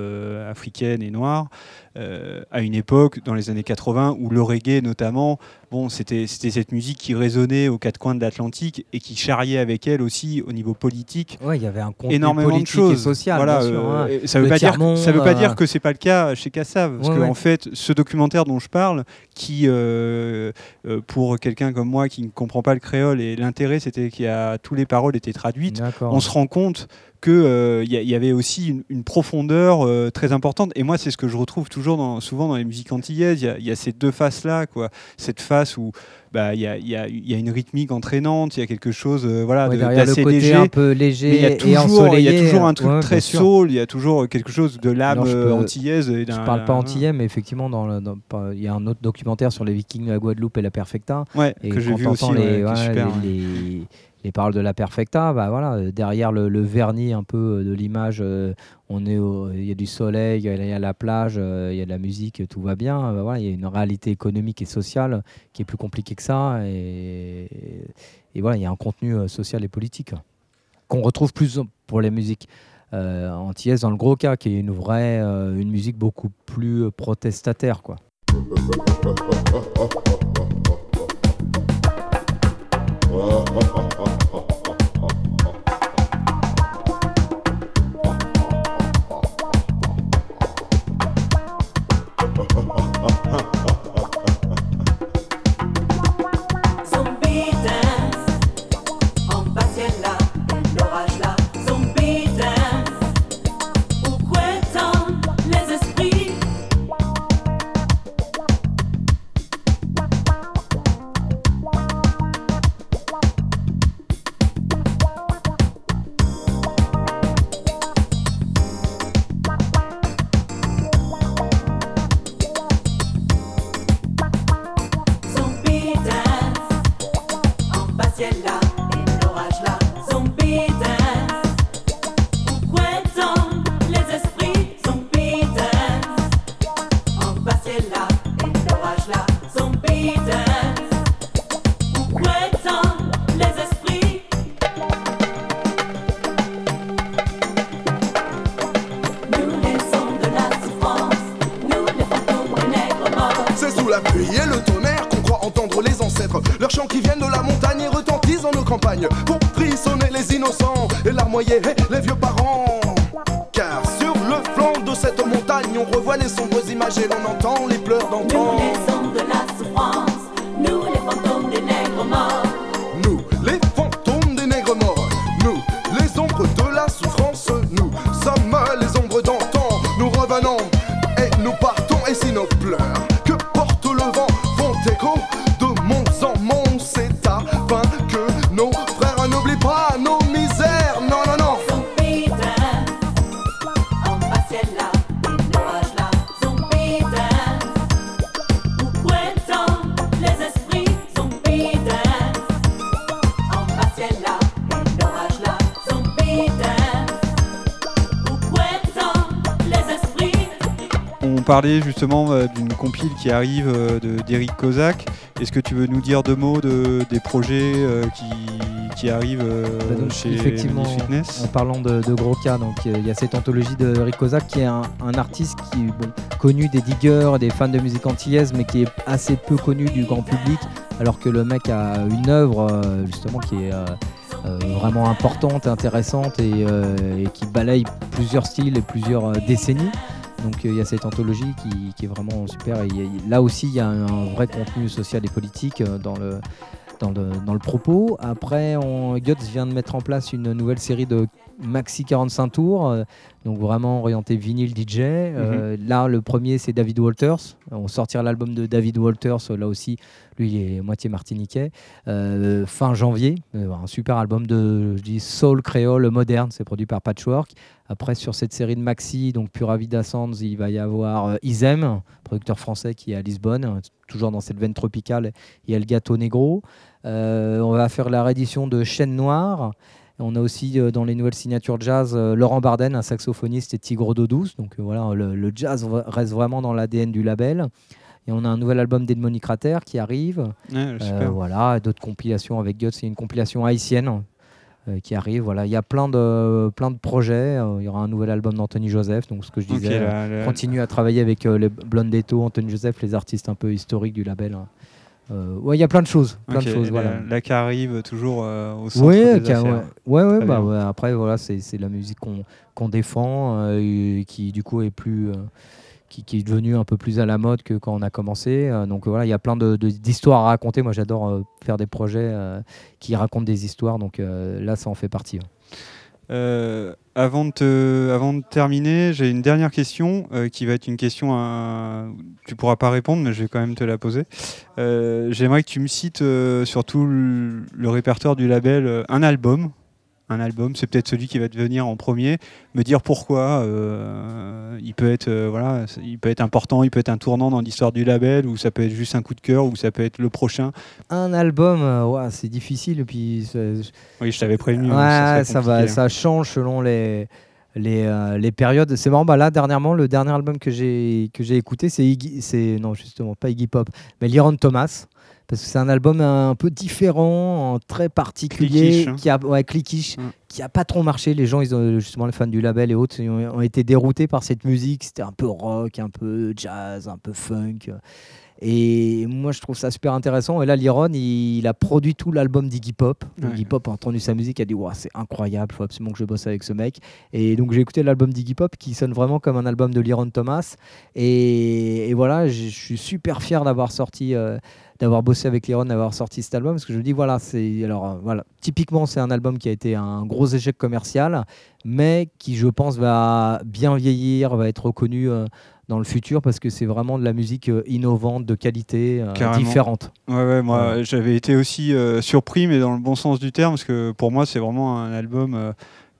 S2: africaines et noires, à une époque, dans les années 80, où le reggae notamment, bon, c'était cette musique qui résonnait aux quatre coins de l'Atlantique et qui charriait avec elle aussi au niveau politique
S3: il y avait un énormément de choses. social. Voilà,
S2: hein. euh, ça ne veut, pas dire, ça veut pas dire euh, que c'est pas le cas chez Kassav. Parce en fait, ce documentaire dont je parle, qui, euh, pour quelqu'un comme moi qui ne comprend pas le créole, et l'intérêt c'était qu'il y a toutes les paroles étaient traduites, on se rend compte qu'il il y, avait aussi une, profondeur très importante. Et moi, c'est ce que je retrouve toujours dans, souvent dans les musiques antillaises. Il y, a ces deux faces-là, quoi. Cette face où bah, il y, a, y, a, y, a, une rythmique entraînante, il y a quelque chose euh, voilà, d'assez léger.
S3: un peu léger
S2: il y a toujours, Il y a toujours un truc très soul, il y a toujours quelque chose de l'âme euh, antillaise.
S3: Je ne parle pas antillais, mais effectivement, dans, il y a un autre documentaire sur les Vikings, la Guadeloupe et la Perfecta.
S2: Ouais, et que j'ai vu aussi,
S3: les,
S2: super,
S3: les, les paroles de la perfecta, bah voilà, euh, derrière le, vernis un peu euh, de l'image, euh, on est, il y a du soleil, il y a la plage, il y a de la musique, tout va bien. Bah il y a une réalité économique et sociale qui est plus compliquée que ça, et, et voilà, il y a un contenu social et politique qu'on retrouve plus pour les musiques euh, antillaises dans le gros cas, qui est une vraie, une musique beaucoup plus protestataire, quoi.
S1: Oh, oh, oh, oh. De
S2: mons Parlait justement euh, d'une compile qui arrive euh, d'Eric Kozak. Est-ce que tu veux nous dire deux mots de, des projets euh, qui, qui, arrivent bah chez
S3: Effectivement,
S2: Fitness?
S3: en, parlant de, gros cas, donc il y a cette anthologie d'Eric Kozak qui est un, artiste qui est connu des diggers, des fans de musique antillaise, mais qui est assez peu connu du grand public, alors que le mec a une œuvre justement qui est vraiment importante, intéressante et, et, qui balaye plusieurs styles et plusieurs décennies. Donc euh, il y a cette anthologie qui, est vraiment super. Et là aussi, il y a un, vrai contenu social et politique euh, dans le, dans le, propos. Après, on, Guts vient de mettre en place une nouvelle série de maxi 45 tours, euh, donc vraiment orienté vinyle DJ. Euh, mhm. Là, le premier, c'est David Walters. On sortira l'album de David Walters, là aussi, lui, est moitié martiniquais. Euh, fin janvier, un super album de soul créole moderne, c'est produit par Patchwork. Après, sur cette série de maxi, donc Pura Vida Sands, il va y avoir Isem, producteur français qui est à Lisbonne, toujours dans cette veine tropicale. Il y a le gâteau Negro. on va faire la réédition de Chaîne Noire. On a aussi euh, dans les nouvelles signatures jazz euh, Laurent Barden, un saxophoniste, et Tigre d'eau douce. Donc euh, voilà, le, jazz reste vraiment dans l'ADN du label. Et on a un nouvel album d'Edmonic Crater qui arrive. voilà, d'autres compilations avec Guts. C'est une compilation haïtienne qui arrive. Voilà, il y a plein de plein de projets. il y aura un nouvel album d'Anthony Joseph. Donc ce que je disais, continue à travailler avec les Blondetto, Anthony Joseph, les artistes un peu historiques du label. Hein. Euh, ouais, il y a plein de choses. Plein de choses voilà.
S2: Là, qui arrive toujours euh, au centre des affaires.
S3: Ouais, ouais, bah, après, voilà, c'est la musique qu'on défend, euh, et qui du coup est plus. Qui, est devenue un peu plus à la mode que quand on a commencé. donc voilà, il y a plein d'histoires à raconter. Moi, j'adore faire des projets qui racontent des histoires. Donc là, ça en fait partie.
S2: Euh, avant, de terminer, j'ai une dernière question euh, qui va être une question à... Tu pourras pas répondre, mais je vais quand même te la poser. Euh, j'aimerais que tu me cites sur tout le répertoire du label un album un album, c'est peut-être celui qui va devenir en premier, me dire pourquoi euh, il peut être euh, voilà, il peut être important, il peut être un tournant dans l'histoire du label, ou ça peut être juste un coup de cœur, ou ça peut être le prochain.
S3: Un album, euh, c'est difficile, puis
S2: oui, je t'avais prévenu.
S3: Hein, ça, va, hein. ça change selon les les, les périodes. C'est marrant, bah là dernièrement, le dernier album que j'ai que j'ai écouté, c'est c'est non justement pas Iggy Pop, mais Liron Thomas parce que c'est un album un peu différent, très particulier,
S2: hein.
S3: qui a ouais, cliquish, qui a pas trop marché. Les gens, ils ont justement les fans du label et autres, ont, été déroutés par cette musique. C'était un peu rock, un peu jazz, un peu funk. Et moi, je trouve ça super intéressant. Et là, Liron, il, a produit tout l'album d'Iggy Pop. Iggy Pop a entendu sa musique, a dit wow, c'est incroyable, il faut absolument que je bosse avec ce mec. Et donc, j'ai écouté l'album d'Iggy Pop qui sonne vraiment comme un album de Liron Thomas. Et, voilà, je suis super fier d'avoir sorti. Euh, d'avoir bossé avec Liron, d'avoir sorti cet album, parce que je me dis, voilà, c'est alors euh, voilà, typiquement c'est un album qui a été un gros échec commercial, mais qui je pense va bien vieillir, va être reconnu euh, dans le futur parce que c'est vraiment de la musique euh, innovante, de qualité différente.
S2: Ouais, ouais, moi j'avais été aussi surpris, mais dans le bon sens du terme, parce que pour moi c'est vraiment un album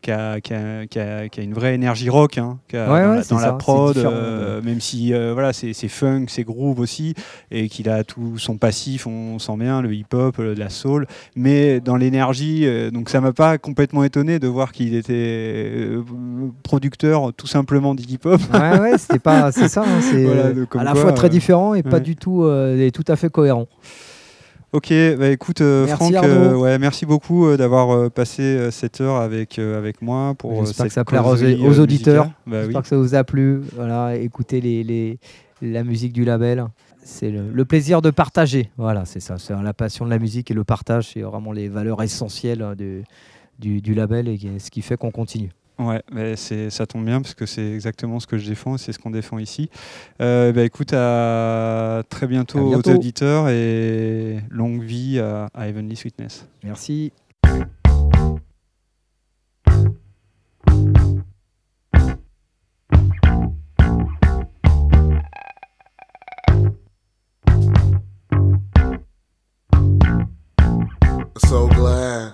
S2: qui a, qui, a, qui, a, qui a, une vraie énergie rock hein, dans, la, prod, euh, même si euh, voilà, c'est funk, c'est groove aussi, et qu'il a tout son passif, on sent bien, le hip-hop, la soul, mais dans l'énergie, euh, donc ça m'a pas complètement étonné de voir qu'il était producteur tout simplement d'hip-hop.
S3: Ouais, ouais, c'était pas, c'est ça, hein, c'est à la fois très différent et pas du tout, et tout à fait cohérent.
S2: Ok, bah écoute euh, merci Franck, euh, ouais, merci beaucoup euh, d'avoir passé cette heure avec, avec moi pour
S3: J'espère que ça plaira aux, auditeurs. Bah J'espère que ça vous a plu. Voilà, écoutez les, les, la musique du label. C'est le, plaisir de partager. Voilà, c'est ça. C'est la passion de la musique et le partage, c'est vraiment les valeurs essentielles du, du, du label et ce qui fait qu'on continue.
S2: Ouais, mais c'est, ça tombe bien parce que c'est exactement ce que je défends et c'est ce qu'on défend ici. Euh, bah, écoute, à très bientôt, aux auditeurs et longue vie à, à Heavenly Sweetness.
S3: Merci.
S2: So glad.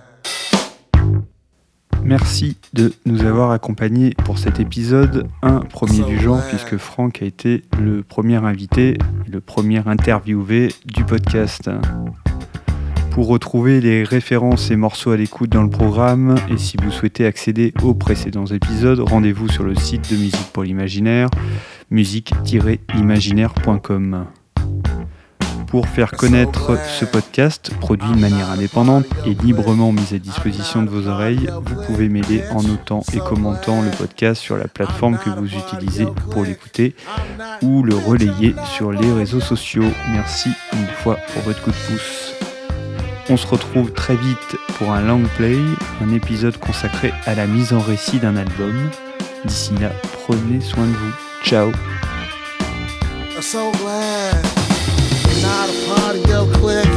S2: Merci de nous avoir accompagnés pour cet épisode, un premier du genre, puisque Franck a été le premier invité, le premier interviewé du podcast. Pour retrouver les références et morceaux à l'écoute dans le programme, et si vous souhaitez accéder aux précédents épisodes, rendez-vous sur le site de Musique pour l'Imaginaire,
S4: musique-imaginaire.com. Pour faire connaître ce podcast, produit de manière indépendante et librement mis à disposition de vos oreilles, vous pouvez m'aider en notant et commentant le podcast sur la plateforme que vous utilisez pour l'écouter ou le relayer sur les réseaux sociaux. Merci une fois pour votre coup de pouce. On se retrouve très vite pour un long play, un épisode consacré à la mise en récit d'un album. D'ici là, prenez soin de vous. Ciao
S1: not a part of your clique.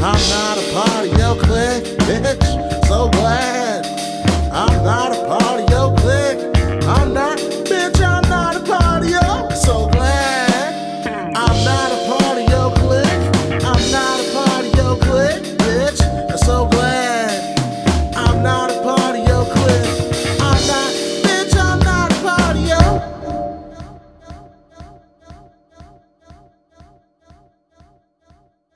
S1: I'm not a part of your clique, bitch. So glad I'm not a part.